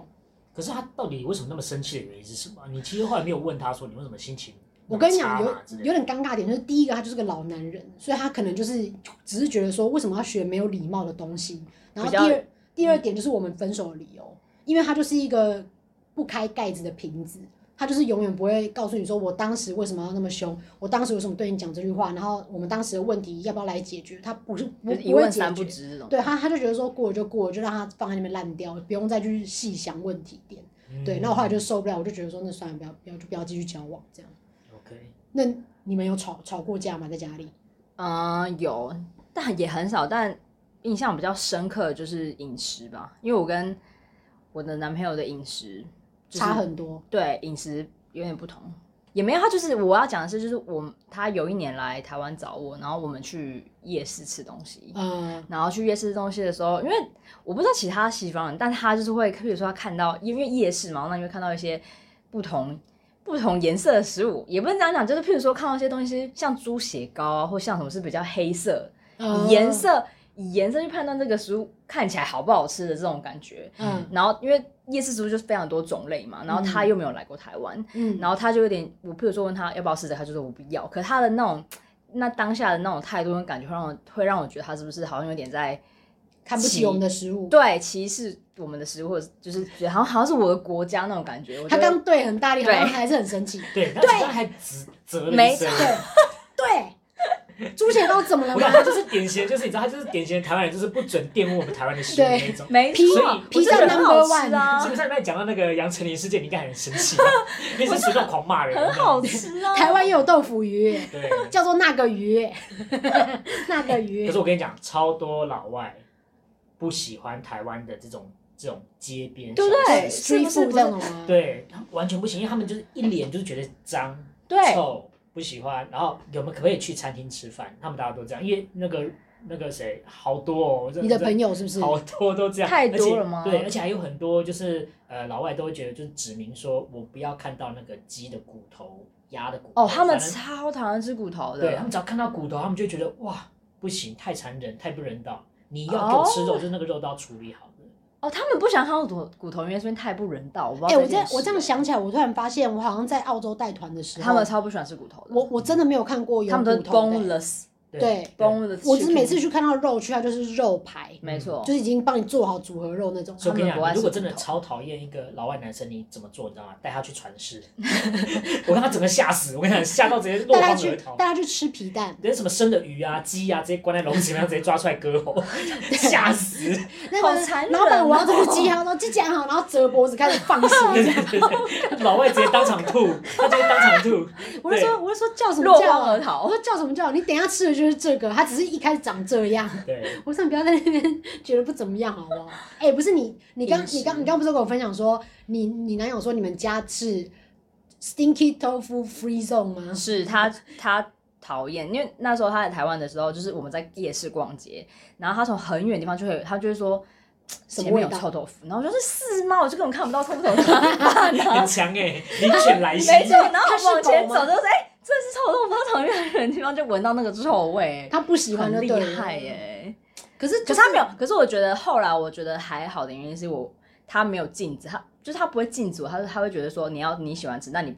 可是他到底为什么那么生气的原因是什么？你其实后来没有问他说你为什么心情？我跟你讲，有有点尴尬点，就是第一个他就是个老男人，所以他可能就是只是觉得说，为什么要学没有礼貌的东西。然后第二第二点就是我们分手的理由，因为他就是一个不开盖子的瓶子，他就是永远不会告诉你说，我当时为什么要那么凶，我当时为什么对你讲这句话，然后我们当时的问题要不要来解决，他不是不不会解决，对他他就觉得说过了就过了，就让他放在那边烂掉，不用再去细想问题点。对，那我后来就受不了，我就觉得说那算了，不要不要就不要继续交往这样。那你们有吵吵过架吗？在家里？嗯、呃，有，但也很少。但印象比较深刻的就是饮食吧，因为我跟我的男朋友的饮食、就是、差很多。对，饮食有点不同，也没有。他就是我要讲的是，就是我他有一年来台湾找我，然后我们去夜市吃东西。嗯，然后去夜市吃东西的时候，因为我不知道其他西方人，但他就是会，比如说他看到，因为夜市嘛，那你会看到一些不同。不同颜色的食物，也不能这样讲，就是譬如说看到一些东西，像猪血糕啊，或像什么是比较黑色，以颜色以颜色去判断这个食物看起来好不好吃的这种感觉。嗯，然后因为夜市食物就是非常多种类嘛，然后他又没有来过台湾，嗯，然后他就有点，我譬如说问他要不要试着，他就说我不要。可他的那种那当下的那种态度跟感觉，会让我会让我觉得他是不是好像有点在。看不起我们的食物，对，歧视我们的食物，或者就是觉得好像好像是我的国家那种感觉。他刚对很大力，好像还是很生气。对，对，还指责了一声。对，猪血糕怎么了？他就是典型，就是你知道，他就是典型的台湾人，就是不准玷污我们台湾的食物那种。没错，所以披萨 number one 啊。是不是上面讲到那个杨丞琳事件，你应该很生气，因为是随便狂骂人。很 好吃啊！台湾也有豆腐鱼，对，叫做那个鱼，那个鱼。可是我跟你讲，超多老外。不喜欢台湾的这种这种街边，对不对？Street food 这种吗？对，完全不行，因为他们就是一脸就是觉得脏、对臭，不喜欢。然后我们可不可以去餐厅吃饭？他们大家都这样，因为那个那个谁，好多哦，你的朋友是不是？好多都这样，太多了吗？对，而且还有很多就是呃，老外都会觉得就是指明说我不要看到那个鸡的骨头、鸭的骨头。哦，他们超讨厌吃骨头的。对，他们只要看到骨头，他们就觉得哇，不行，太残忍，太不人道。你要给我吃肉，就是那个肉都要处理好的。哦，他们不想看到骨骨头，因为这边太不人道。我哎，我这我这样想起来，我突然发现，我好像在澳洲带团的时候，他们超不喜欢吃骨头的。我我真的没有看过有骨头的。他们都 boneless，对，我只是每次去看到肉区，它就是肉排，没错，就是已经帮你做好组合肉那种。所以我跟你讲，如果真的超讨厌一个老外男生，你怎么做？你知道吗？带他去传世，我看他整个吓死，我跟你讲，吓到直接落荒而逃。带他去吃皮蛋，连什么生的鱼啊、鸡啊，直接关在笼子里面，直接抓出来割喉，吓死。那个老板，我要这个鸡，他说鸡剪好，然后折脖子开始放血，老外直接当场吐，他直接当场吐。我就说，我就说叫什么叫？我说叫什么叫？你等下吃了就是这个，他只是。一开始长这样，对，我想不要在那边觉得不怎么样，好不好？哎、欸，不是你，你刚你刚你刚不是跟我分享说，你你男友说你们家是 stinky tofu free zone 吗？是他他讨厌，因为那时候他在台湾的时候，就是我们在夜市逛街，然后他从很远的地方就会，他就会说前面有臭豆腐，然后我就说是吗？我就根本看不到臭豆腐，很强哎，灵犬来袭，没错，然后往前走就说哎。这是臭豆腐，他从远远的地方就闻到那个臭味，他不喜欢就厉害耶。可是可是他没有，可是我觉得后来我觉得还好的原因是我他没有禁止，他就是他不会禁止我，他他会觉得说你要你喜欢吃，那你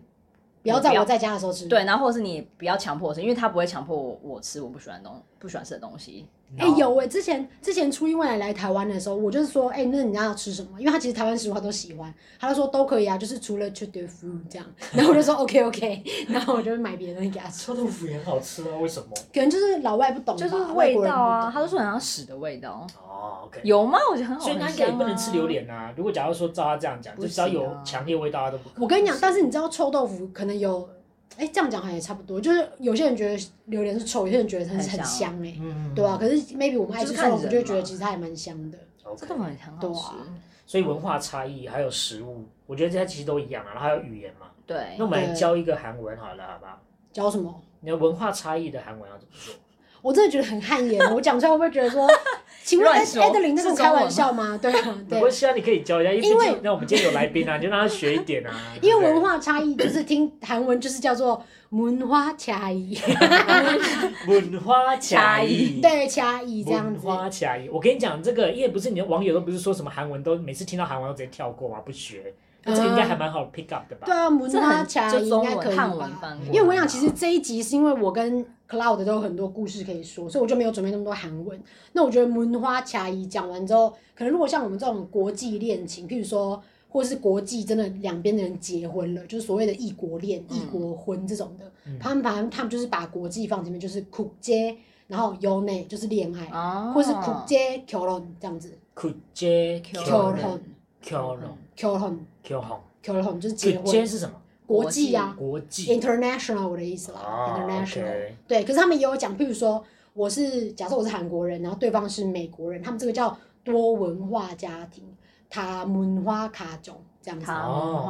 不要在我在家的时候吃，对，然后或者是你不要强迫我吃，因为他不会强迫我我吃我不喜欢的东不喜欢吃的东西。哎、欸，有哎、欸，之前之前初一未来来台湾的时候，我就是说，哎、欸，那你家要吃什么？因为他其实台湾食物他都喜欢，他就说都可以啊，就是除了臭豆腐这样。然后我就说 OK OK，然后我就买别的东西给他吃。臭豆腐也很好吃啊，为什么？可能就是老外不懂，就是味道啊，他都说很像屎的味道。哦，OK，有吗？我觉得很好吃。所以他应该也不能吃榴莲啊。如果假如说照他这样讲，就只要有强烈味道他都不可。我跟你讲，但是你知道臭豆腐可能有。哎，这样讲好像也差不多，就是有些人觉得榴莲是臭，有些人觉得它是很香哎，对吧？可是 maybe 我们爱吃臭我们，就会觉得其实它也蛮香的。这个很香，对啊。所以文化差异还有食物，我觉得这些其实都一样啊。然后还有语言嘛。对。那我们来教一个韩文好了，好不好？教什么？你的文化差异的韩文要怎么说？我真的觉得很汗颜，我讲出来会不会觉得说？请问跟我开玩笑吗？对啊，对。我希望你可以教一下，因为那我们今天有来宾啊，就让他学一点啊。因为文化差异，就是听韩文就是叫做文化差异。文化差异。对，差异这样子。文化差异，我跟你讲这个，因为不是你的网友都不是说什么韩文都每次听到韩文都直接跳过嘛？不学。而且应该还蛮好 pick up 的吧？对啊，文他强应该可以？因为我想，其实这一集是因为我跟。Cloud 都有很多故事可以说，所以我就没有准备那么多韩文。那我觉得文花卡伊讲完之后，可能如果像我们这种国际恋情，譬如说，或是国际真的两边的人结婚了，就是所谓的异国恋、异国婚这种的，他们把他们就是把国际放前面，就是苦接，然后优内就是恋爱，或是苦接 Q 龙这样子。苦接 Q 龙 Q 龙，Kill Home，Kill Home，Kill Home 就是结婚。今是什么？国际啊，国际，International，我的意思啦，International。对，可是他们也有讲，譬如说我是，假设我是韩国人，然后对方是美国人，他们这个叫多文化家庭，塔门花卡种，这样子。塔门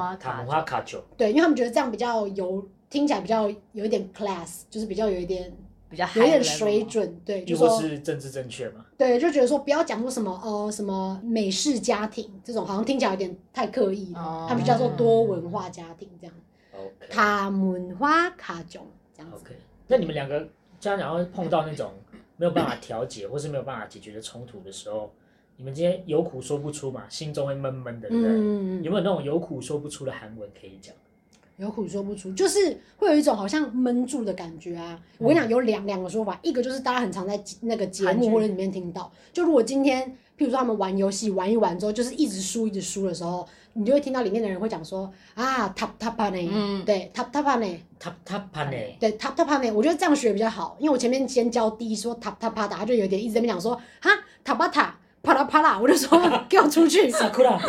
花卡种，对，因为他们觉得这样比较有，听起来比较有一点 class，就是比较有一点。比较有点水准，对，就说是政治正确嘛。对，就觉得说不要讲说什么呃什么美式家庭这种，好像听起来有点太刻意了。他比较做多文化家庭这样。OK。他文化卡种这样子。OK。那你们两个家长会碰到那种没有办法调解或是没有办法解决的冲突的时候，你们今天有苦说不出嘛，心中会闷闷的，对不对？嗯。有没有那种有苦说不出的韩文可以讲？有苦说不出，就是会有一种好像闷住的感觉啊！我跟你讲，有两两个说法，一个就是大家很常在那个节目或者里面听到，就如果今天，譬如说他们玩游戏玩一玩之后，就是一直输一直输的时候，你就会听到里面的人会讲说啊，tap tap 呢，嗯，对，tap tap 呢，tap tap 呢，对，tap tap 呢，我觉得这样学比较好，因为我前面先教第一说 tap tap 打，他就有点一直在那边讲说哈，tap tap 啪啦啪啦，我就说 给我出去，傻哭了，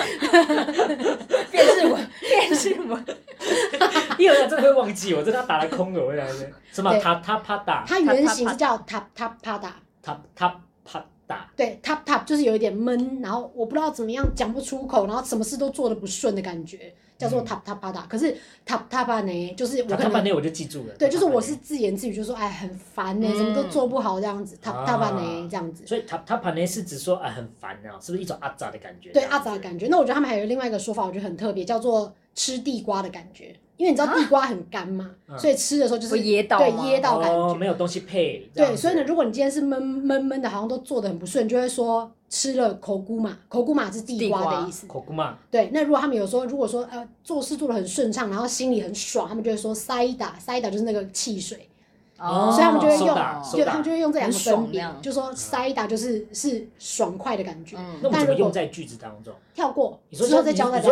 电视文，电视文。因为我真的会忘记，我真的打了空的，我讲的。什么？塔塔帕达，它原型是叫塔塔帕达，塔塔帕达，对，塔塔就是有一点闷，然后我不知道怎么样讲不出口，然后什么事都做的不顺的感觉，叫做塔塔帕达。可是塔塔帕呢，就是我塔塔帕呢我就记住了，对，就是我是自言自语，就说哎很烦呢，什么都做不好这样子，塔塔帕呢这样子。所以塔塔帕呢是指说哎很烦啊，是不是一种阿杂的感觉？对，阿杂的感觉。那我觉得他们还有另外一个说法，我觉得很特别，叫做吃地瓜的感觉。因为你知道地瓜很干嘛，所以吃的时候就是噎到，对噎到感觉，没有东西配。对，所以呢，如果你今天是闷闷闷的，好像都做的很不顺，就会说吃了口菇嘛，口菇嘛是地瓜的意思。口菇嘛。对，那如果他们有说，如果说呃做事做的很顺畅，然后心里很爽，他们就会说塞打塞打就是那个汽水，哦，所以他们就会用，就，他们就会用这两个分别，就说 cider 就是是爽快的感觉。那我们怎么用在句子当中？跳过，之后再教大家。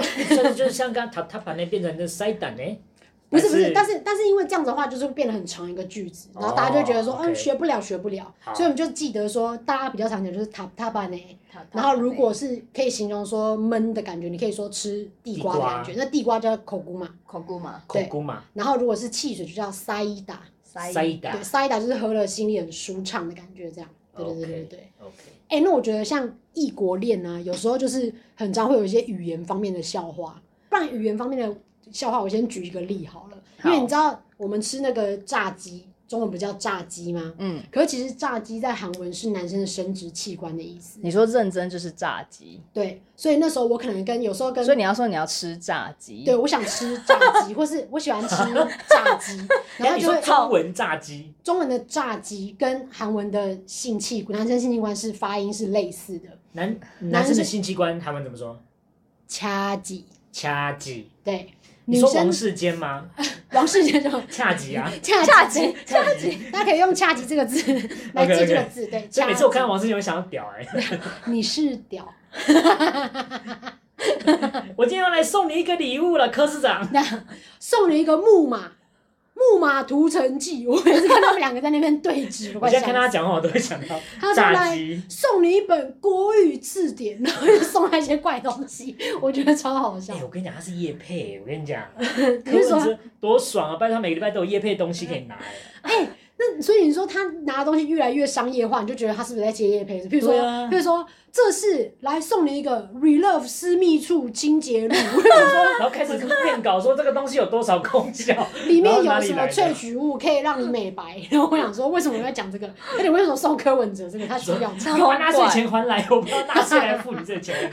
就是像刚刚他他把那变成那 cider 呢？不是不是，但是但是因为这样子的话，就是变得很长一个句子，然后大家就会觉得说，嗯，学不了学不了，所以我们就记得说，大家比较常讲就是 tap tap 呢。然后如果是可以形容说闷的感觉，你可以说吃地瓜的感觉，那地瓜叫口菇嘛，口菇嘛，口菇嘛。然后如果是汽水就叫对，cider 就是喝了心里很舒畅的感觉，这样，对对对对对。OK，哎，那我觉得像异国恋呢，有时候就是很常会有一些语言方面的笑话。不然语言方面的笑话，我先举一个例好了，因为你知道我们吃那个炸鸡。中文不叫炸鸡吗？嗯，可是其实炸鸡在韩文是男生的生殖器官的意思。你说认真就是炸鸡。对，所以那时候我可能跟有时候跟，所以你要说你要吃炸鸡。对，我想吃炸鸡，或是我喜欢吃炸鸡。然后就会中文炸鸡，中文的炸鸡跟韩文的性器官，男生性器官是发音是类似的。男男生的性器官，韩文怎么说？掐鸡，掐鸡，对。你说王世坚吗？王世坚就恰吉啊，恰吉，恰吉，大家可以用恰吉这个字 来记这个字，对。所以每次我看到王世坚，我想要屌哎。你是屌。我今天要来送你一个礼物了，柯市长。送你一个木马。木马屠城记，我每次看他们两个在那边对峙，我现在看他讲话，我都会想到。他说来送你一本国语字典，然后又送他一些怪东西，我觉得超好笑。哎，我跟你讲，他是叶配，我跟你讲，柯文哲多爽啊！拜托，每个礼拜都有叶配东西可以拿。哎。那所以你说他拿的东西越来越商业化，你就觉得他是不是在接业配？譬如说，啊、譬如说，这是来送你一个 Relove 私密处清洁露，然后开始变稿说这个东西有多少功效，里面有什么萃取物可以让你美白。然后我想说，为什么我要讲这个？那你为什么送柯文哲这个？他需要你还纳税钱还来，我不要纳税来付你这个钱。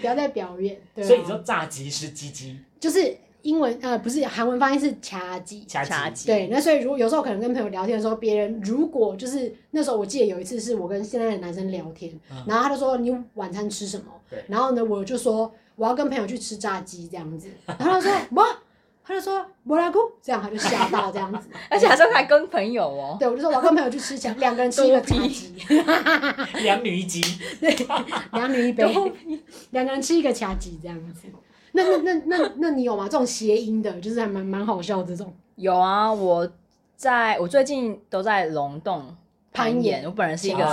不要再表演。对啊、所以你说炸鸡是鸡鸡，就是。英文呃不是韩文发音是掐鸡，掐鸡对，那所以如果有时候可能跟朋友聊天的时候，别人如果就是那时候我记得有一次是我跟现在的男生聊天，嗯、然后他就说你晚餐吃什么？对。然后呢我就说我要跟朋友去吃炸鸡这样子，然后他说哇，他就说摩拉姑，这样他就吓到这样子，而且他说还跟朋友哦，对，我就说我要跟朋友去吃两两个人吃一个炸鸡，两女一鸡，对，两女一杯，两个人吃一个掐鸡这样子。那那那那那你有吗？这种谐音的，就是还蛮蛮好笑的这种。有啊，我在我最近都在龙洞攀岩。我本人是一个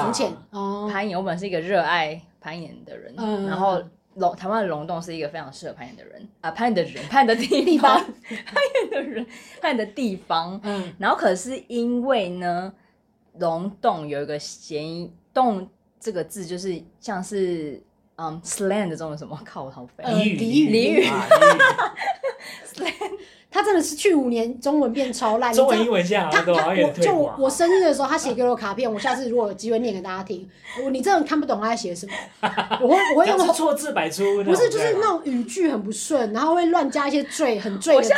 攀岩，我本人是一个热爱攀岩的人。然后龙台湾的龙洞是一个非常适合攀岩的人啊，攀岩的人，攀岩的地方，攀岩的人，攀岩的地方。嗯。然后可是因为呢，龙洞有一个谐音，洞这个字就是像是。嗯，slang 的这种什么？靠，我好肥。俚语，俚语。slang。他真的是去五年，中文变超烂。中文英文现在他他我就我生日的时候，他写给我卡片，我下次如果有机会念给大家听。我你真的看不懂他在写什么，我会我会用错字百出。不是，就是那种语句很不顺，然后会乱加一些赘很赘的字。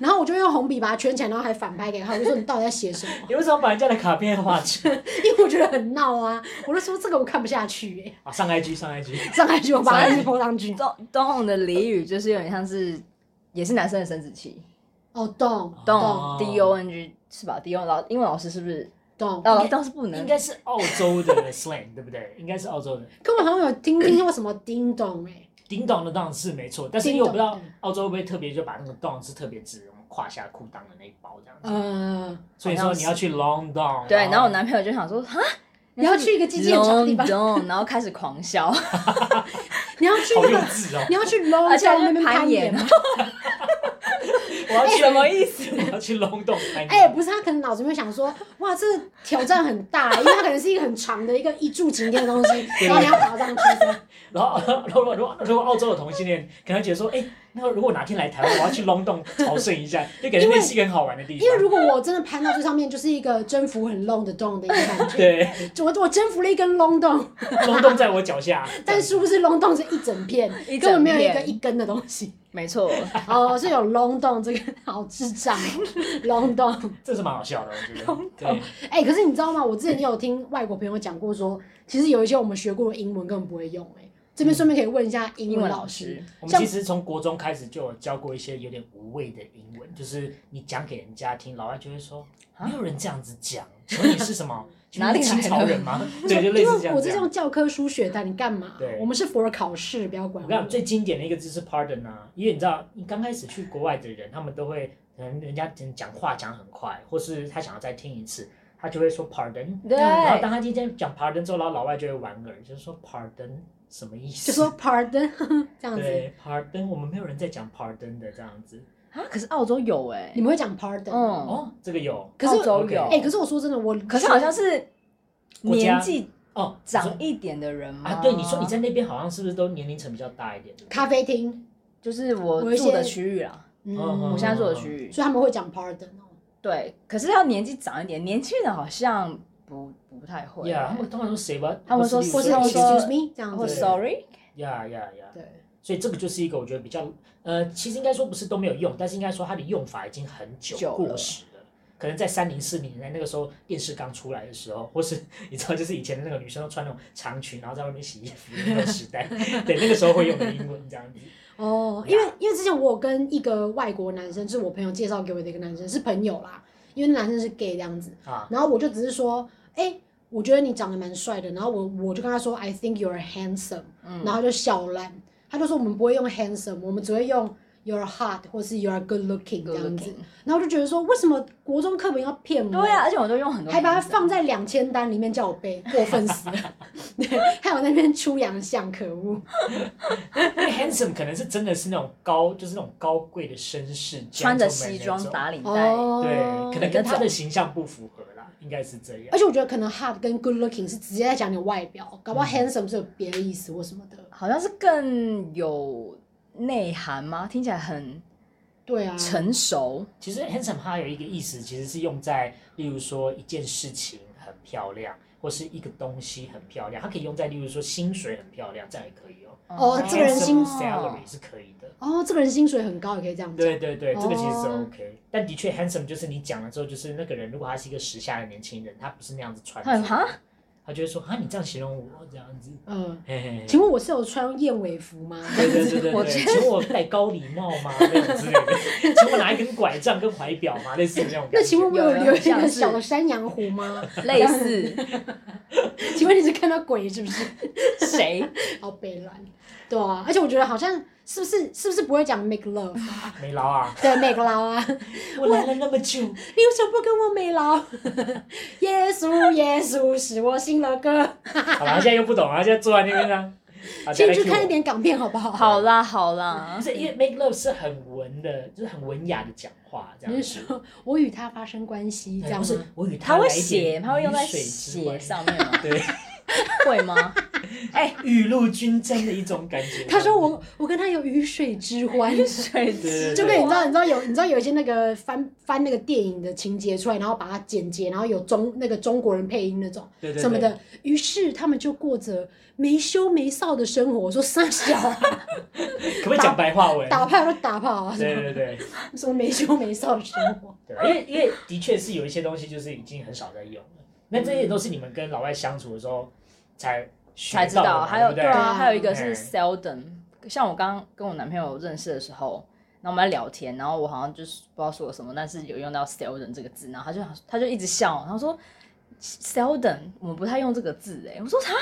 然后我就用红笔把它圈起来，然后还反拍给他，我就说你到底在写什么？你为什么把人家的卡片画去？因为我觉得很闹啊！我就说这个我看不下去哎。啊，上 IG 上 IG 上 IG 我把它拖上去。东东红的俚语就是有点像是。也是男生的生殖器哦，懂懂 D O N G 是吧？D O 老英文老师是不是懂？哦，倒是不能，应该是澳洲的 slang 对不对？应该是澳洲的。可我好像有听听过什么叮咚哎，叮咚的当然是没错，但是因为我不知道澳洲会不会特别就把那个 don 是特别指胯下裤裆的那一包这样子。嗯，所以说你要去 long down。对，然后我男朋友就想说哈，你要去一个鸡鸡很长的地方，然后开始狂笑。你要去那个，你要去 long down 那边攀岩吗？我要去什么意思？我要去龙洞。哎，不是，他可能脑子里面想说，哇，这个挑战很大，因为它可能是一个很长的一个一柱擎天的东西，然后你要爬上去。然后，如果如果如果澳洲的同性恋可能觉得说，哎，那如果哪天来台湾，我要去龙洞朝圣一下，就感觉那是一个很好玩的地方。因为如果我真的攀到最上面，就是一个征服很 long 的洞的一个感觉。对，我我征服了一根 龙洞，龙洞在我脚下，但是不是龙洞是一整片，根本没有一个一根的东西。没错，哦，是有龙洞这个好智障，龙洞，这是蛮好笑的，我觉得。龙洞，哎，可是你知道吗？我之前也有听外国朋友讲过说，其实有一些我们学过的英文根本不会用，哎，这边顺便可以问一下英文老师，我们其实从国中开始就有教过一些有点无谓的英文，就是你讲给人家听，老外就会说没有人这样子讲，请问你是什么？哪里清朝人吗？对，就类似这样。我是用教科书学的，你干嘛？对，我们是 for 考试，不要管我。我跟你讲，最经典的一个字是 pardon 啊，因为你知道，你刚开始去国外的人，他们都会可能人家讲话讲很快，或是他想要再听一次，他就会说 pardon。对。然后当他今天讲 pardon 之后，然后老外就会莞尔，就是说 pardon 什么意思？就说 pardon 这样子。对，pardon，我们没有人在讲 pardon 的这样子。啊，可是澳洲有哎，你们会讲 pardon？嗯，哦，这个有。可是澳洲有。哎，可是我说真的，我可是好像是。年纪哦，长一点的人吗？啊，对，你说你在那边好像是不是都年龄层比较大一点的？咖啡厅就是我住的区域啦，嗯，我现在住的区域，所以他们会讲 pardon 哦。对，可是要年纪长一点，年轻人好像不不太会。呀，他们通常说谁吧？他们说或是 excuse me 这样，或 sorry。呀呀呀！对，所以这个就是一个我觉得比较呃，其实应该说不是都没有用，但是应该说它的用法已经很久过时了。可能在三零四零年代那个时候，电视刚出来的时候，或是你知道，就是以前的那个女生都穿那种长裙，然后在外面洗衣服的那个时代，对，那个时候会用的英文这样子。哦，因为因为之前我有跟一个外国男生，就是我朋友介绍给我的一个男生，是朋友啦，因为那男生是 gay 这样子。啊。然后我就只是说，哎、欸，我觉得你长得蛮帅的，然后我我就跟他说，I think you're handsome，、嗯、然后就笑烂，他就说我们不会用 handsome，我们只会用。your heart 或是 You're good looking 这样子，然后我就觉得说，为什么国中课本要骗我？对啊，而且我都用很多，还把它放在两千单里面叫我背，过分死了。对，还有那边出洋相，可恶。因为 handsome 可能是真的是那种高，就是那种高贵的绅士，穿着西装打领带，对，可能跟他的形象不符合啦，应该是这样。而且我觉得可能 hot 跟 good looking 是直接在讲你外表，搞不好 handsome 是有别的意思或什么的，好像是更有。内涵吗？听起来很，对啊，成熟。其实 handsome 它有一个意思，其实是用在，例如说一件事情很漂亮，或是一个东西很漂亮，它可以用在，例如说薪水很漂亮，这样也可以哦。哦，这个人薪 salary 是可以的。哦，这个人薪水很高，也可以这样讲。对对对，这个其实是 OK。但的确，handsome 就是你讲了之后，就是那个人如果他是一个时下的年轻人，他不是那样子穿。很哈。他就会说啊，你这样形容我这样子，嗯，嘿嘿，请问我是有穿燕尾服吗？对对对对对，请问我戴高礼帽吗？那种之类的，请问拿一根拐杖跟怀表吗？类似那种。那请问我有留一个小的山羊胡吗？类似。请问你是看到鬼是不是？谁？好北烂。对啊，而且我觉得好像。是不是是不是不会讲 make love 啊？美劳啊？对，make love 啊。我来了那么久，你为什么不跟我美劳？耶稣，耶稣是我信了歌。好了，现在又不懂啊，现在坐在那边呢。先去看一点港片好不好？好啦好啦，不是因为 make love 是很文的，就是很文雅的讲话，这样。你是说我与他发生关系，这样是我与他。他会写，他会用在写上面吗？对。会吗？哎，雨露均沾的一种感觉。他说我我跟他有鱼水之欢，鱼水之就跟你知道你知道有你知道有一些那个翻翻那个电影的情节出来，然后把它剪接，然后有中那个中国人配音那种什么的。于是他们就过着没羞没臊的生活。我说三小，可不可以讲白话文？打炮就打炮啊！对对对，什么没羞没臊的生活？对，因为因为的确是有一些东西就是已经很少在用了。那这些都是你们跟老外相处的时候。才才知道，还有对啊，还有一个是 seldom，像我刚刚跟我男朋友认识的时候，然后我们在聊天，然后我好像就是不知道说了什么，但是有用到 seldom 这个字，然后他就他就一直笑，然后说 seldom 我们不太用这个字哎，我说他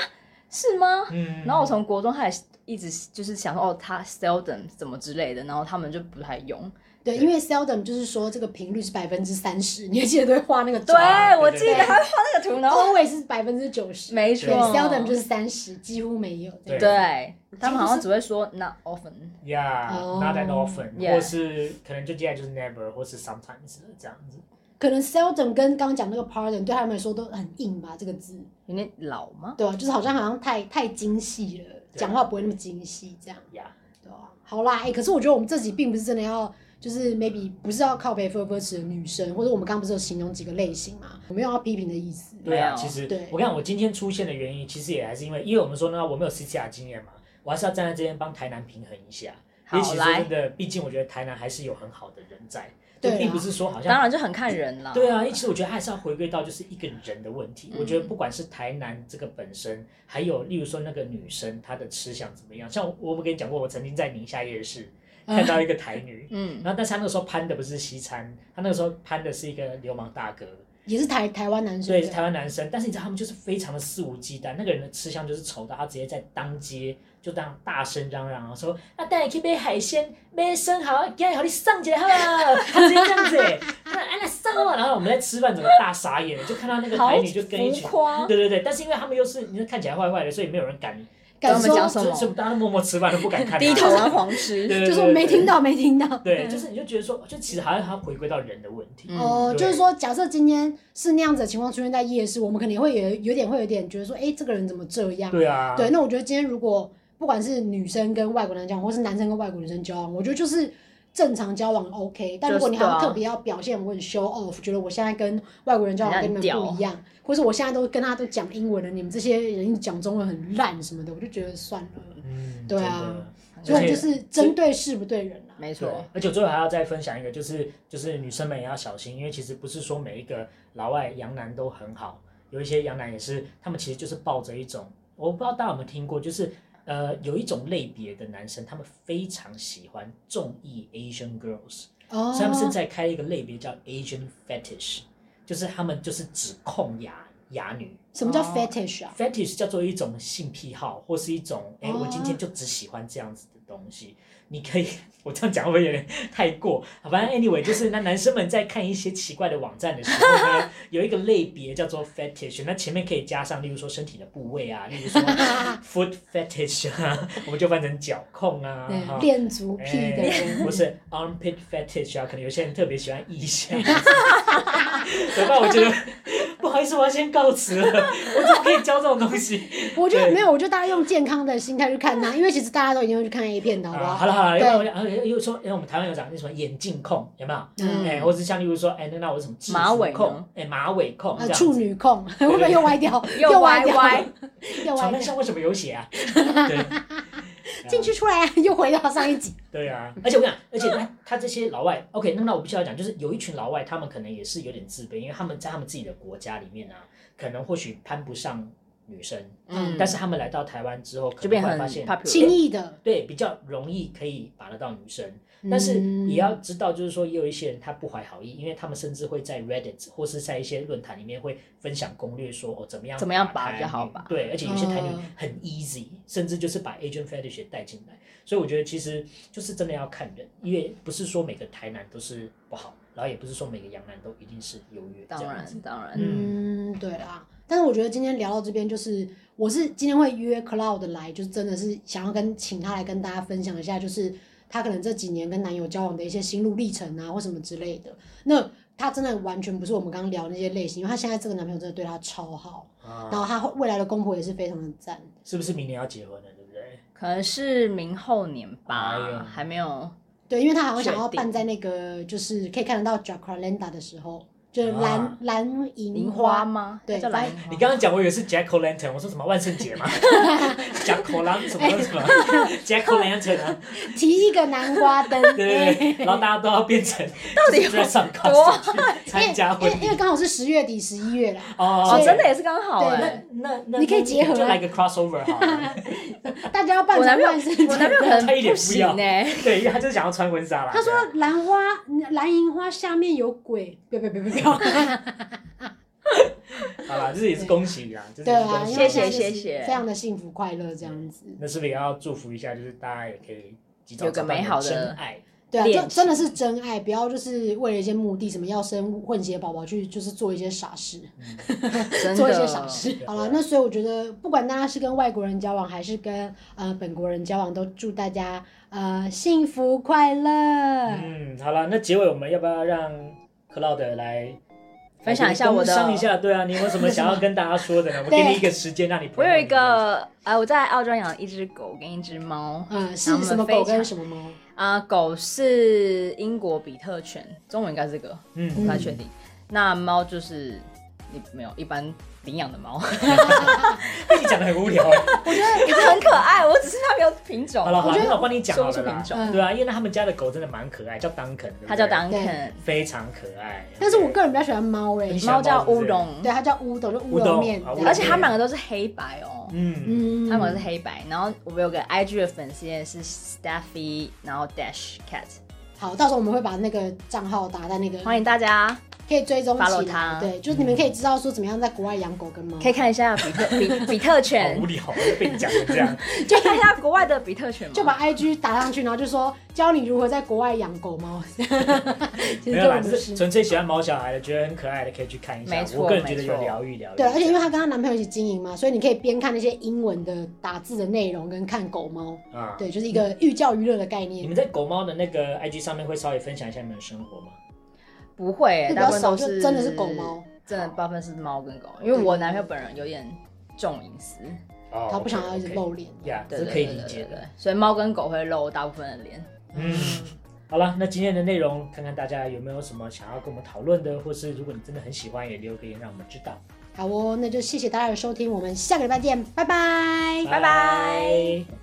是吗？嗯，然后我从国中开始一直就是想说哦，他 seldom 怎么之类的，然后他们就不太用。对，因为 seldom 就是说这个频率是百分之三十，你还记得都会画那个？对，我记得还会画那个图呢。always 是百分之九十，没错。seldom 就是三十，几乎没有。对，他们好像只会说 not often。Yeah，not that often，或是可能就接下来就是 never，或是 sometimes 这样子。可能 seldom 跟刚刚讲那个 pardon 对他们来说都很硬吧？这个字有点老吗？对啊，就是好像好像太太精细了，讲话不会那么精细这样。Yeah，对啊。好啦，哎，可是我觉得我们这集并不是真的要。就是 maybe 不是要靠北分分词的女生，或者我们刚刚不是有形容几个类型嘛？我没有要批评的意思。对啊，其实对我看我今天出现的原因，其实也还是因为，因为我们说呢，我没有 CCR 经验嘛，我还是要站在这边帮台南平衡一下。好，来。因为其实真的，毕竟我觉得台南还是有很好的人在。对，并不是说好像。当然就很看人了。对啊，因为其实我觉得还是要回归到就是一个人的问题。我觉得不管是台南这个本身，还有例如说那个女生她的吃相怎么样，像我我跟你讲过，我曾经在宁夏夜市看到一个台女，嗯，然后但是他那个时候攀的不是西餐，他那个时候攀的是一个流氓大哥。也是台台湾男生，对，是台湾男生，但是你知道他们就是非常的肆无忌惮，那个人的吃相就是丑到他直接在当街就当大声嚷嚷说，啊，带你去买海鲜，买生蚝，今天好你上起来好了，他直接这样子哎，那哎那上了，然后我们在吃饭，整个大傻眼，就看到那个台女就跟一群，对对对，但是因为他们又是你看看起来坏坏的，所以没有人敢。敢说什么？大家默默吃饭，都不敢看。低头玩黄 吃，就是我没听到，没听到。对，就是你就觉得说，就其实还是他回归到人的问题。哦，就是说，假设今天是那样子的情况出现在夜市，我们肯定会有有点会有点觉得说，哎，这个人怎么这样？对啊。对，那我觉得今天如果不管是女生跟外国人交往，或是男生跟外国女生交往，我觉得就是。正常交往 OK，但如果你还特别要表现我很 show off，觉得我现在跟外国人交往跟你们不一样，或者我现在都跟他都讲英文了，你们这些人讲中文很烂什么的，我就觉得算了。嗯，对啊，所以就是针对事不对人啊。没错，而且最后还要再分享一个，就是就是女生们也要小心，因为其实不是说每一个老外洋男都很好，有一些洋男也是，他们其实就是抱着一种，我不知道大家有没有听过，就是。呃，有一种类别的男生，他们非常喜欢中意 Asian girls，哦，所以他们现在开一个类别叫 Asian fetish，就是他们就是只控亚亚女。什么叫 fetish 啊？fetish 叫做一种性癖好，或是一种，哎、欸，我今天就只喜欢这样子的东西。你可以，我这样讲会不会有点太过？反正 anyway，就是那男生们在看一些奇怪的网站的时候呢，有一个类别叫做 fetish，那前面可以加上，例如说身体的部位啊，例如说 foot fetish 啊，我们就翻成脚控啊，练足癖的不是 armpit fetish 啊，可能有些人特别喜欢腋下。怎么办？我觉得不好意思，我要先告辞了。我怎么可以教这种东西？我觉得没有，我觉得大家用健康的心态去看它，因为其实大家都一定会去看 A 片的，好不好？好了好了，因为我又说，因为我们台湾有讲那什么眼镜控，有没有？嗯。哎，或者像例如说，哎，那那我什么马尾控？哎，马尾控。啊，处女控，会不会又歪掉？又歪歪。床单上为什么有血啊？对。进去出来又回到上一集。对啊，而且我跟你讲，而且他他这些老外，OK，那那我必须要讲，就是有一群老外，他们可能也是有点自卑，因为他们在他们自己的国家里面啊，可能或许攀不上女生，嗯，但是他们来到台湾之后，可能会发现轻易的，对，比较容易可以把得到女生。但是也要知道，就是说，也有一些人他不怀好意，因为他们甚至会在 Reddit 或是在一些论坛里面会分享攻略，说哦怎么样怎么样把比较好吧。对，而且有些台女很 easy，甚至就是把 agent fetish 带进来。所以我觉得其实就是真的要看人，因为不是说每个台男都是不好，然后也不是说每个洋男都一定是优越。当然，当然，嗯，对啦。但是我觉得今天聊到这边，就是我是今天会约 Cloud 来，就是真的是想要跟请他来跟大家分享一下，就是。他可能这几年跟男友交往的一些心路历程啊，或什么之类的。那她真的完全不是我们刚刚聊的那些类型，因为她现在这个男朋友真的对她超好，啊、然后她未来的公婆也是非常的赞。是不是明年要结婚了，对不对？可能是明后年吧，还没有。对，因为他好像想要办在那个就是可以看得到 Jacaranda 的时候。就是蓝蓝银花吗？对，叫蓝。你刚刚讲我以为是 Jack O' Lantern，我说什么万圣节吗？Jack O' Lantern 什么什么？Jack O' Lantern 啊！提一个南瓜灯。对对对，然后大家都要变成到底有多参加会，因为刚好是十月底十一月啦。哦，真的也是刚好哎。那那你可以结合，就来个 crossover 哈。大家要扮成万圣节，我男朋友可能不行哎。对，因为他就是想要穿婚纱啦。他说兰花蓝银花下面有鬼，别别别别别。好啦，这也是恭喜啊！对啊，谢谢谢谢，非常的幸福快乐这样子。那是不是也要祝福一下？就是大家也可以有个美好的真爱。对啊，就真的是真爱，不要就是为了一些目的，什么要生混血宝宝去，就是做一些傻事，做一些傻事。好了，那所以我觉得，不管大家是跟外国人交往，还是跟呃本国人交往，都祝大家呃幸福快乐。嗯，好了，那结尾我们要不要让？Cloud 来分享一下我的，上一下，对啊，你有没有什么想要跟大家说的呢？我给你一个时间让你。我有一个，呃，我在澳洲养了一只狗跟一只猫。嗯，是什么狗跟什么猫？啊，狗是英国比特犬，中文应该是这个，嗯，不太确定。那猫就是你没有一般领养的猫，被你讲的很无聊。我觉得也很可爱，我只是它没有品种。好了好了，那我帮你讲说不出品种。对啊，因为他们家的狗真的蛮可爱，叫 Duncan，它叫 Duncan，非常可爱。但是我个人比较喜欢猫诶，猫叫乌龙，对，它叫乌龙，就乌龙面，而且它们两个都是黑白哦。嗯嗯，它们是黑白。然后我们有个 IG 的粉丝也是 Staffy，然后 Dash Cat。好，到时候我们会把那个账号打在那个，欢迎大家。可以追踪起来，对，就是你们可以知道说怎么样在国外养狗跟猫，可以看一下比特比比特犬，无聊，被你讲成这样，就看一下国外的比特犬，就把 IG 打上去，然后就说教你如何在国外养狗猫。没有啦，是纯粹喜欢毛小孩的，觉得很可爱的，可以去看一下。没错，我个人觉得有疗愈疗愈。对，而且因为她跟她男朋友一起经营嘛，所以你可以边看那些英文的打字的内容，跟看狗猫啊，对，就是一个寓教于乐的概念。你们在狗猫的那个 IG 上面会稍微分享一下你们的生活吗？不会，大部分都是真的是狗猫，真的大部分是猫跟狗，因为我男朋友本人有点重隐私，他不想要一直露脸，呀，这是可以理解的，所以猫跟狗会露大部分的脸。嗯，好了，那今天的内容，看看大家有没有什么想要跟我们讨论的，或是如果你真的很喜欢，也留个言让我们知道。好哦，那就谢谢大家的收听，我们下个礼拜见，拜拜，拜拜。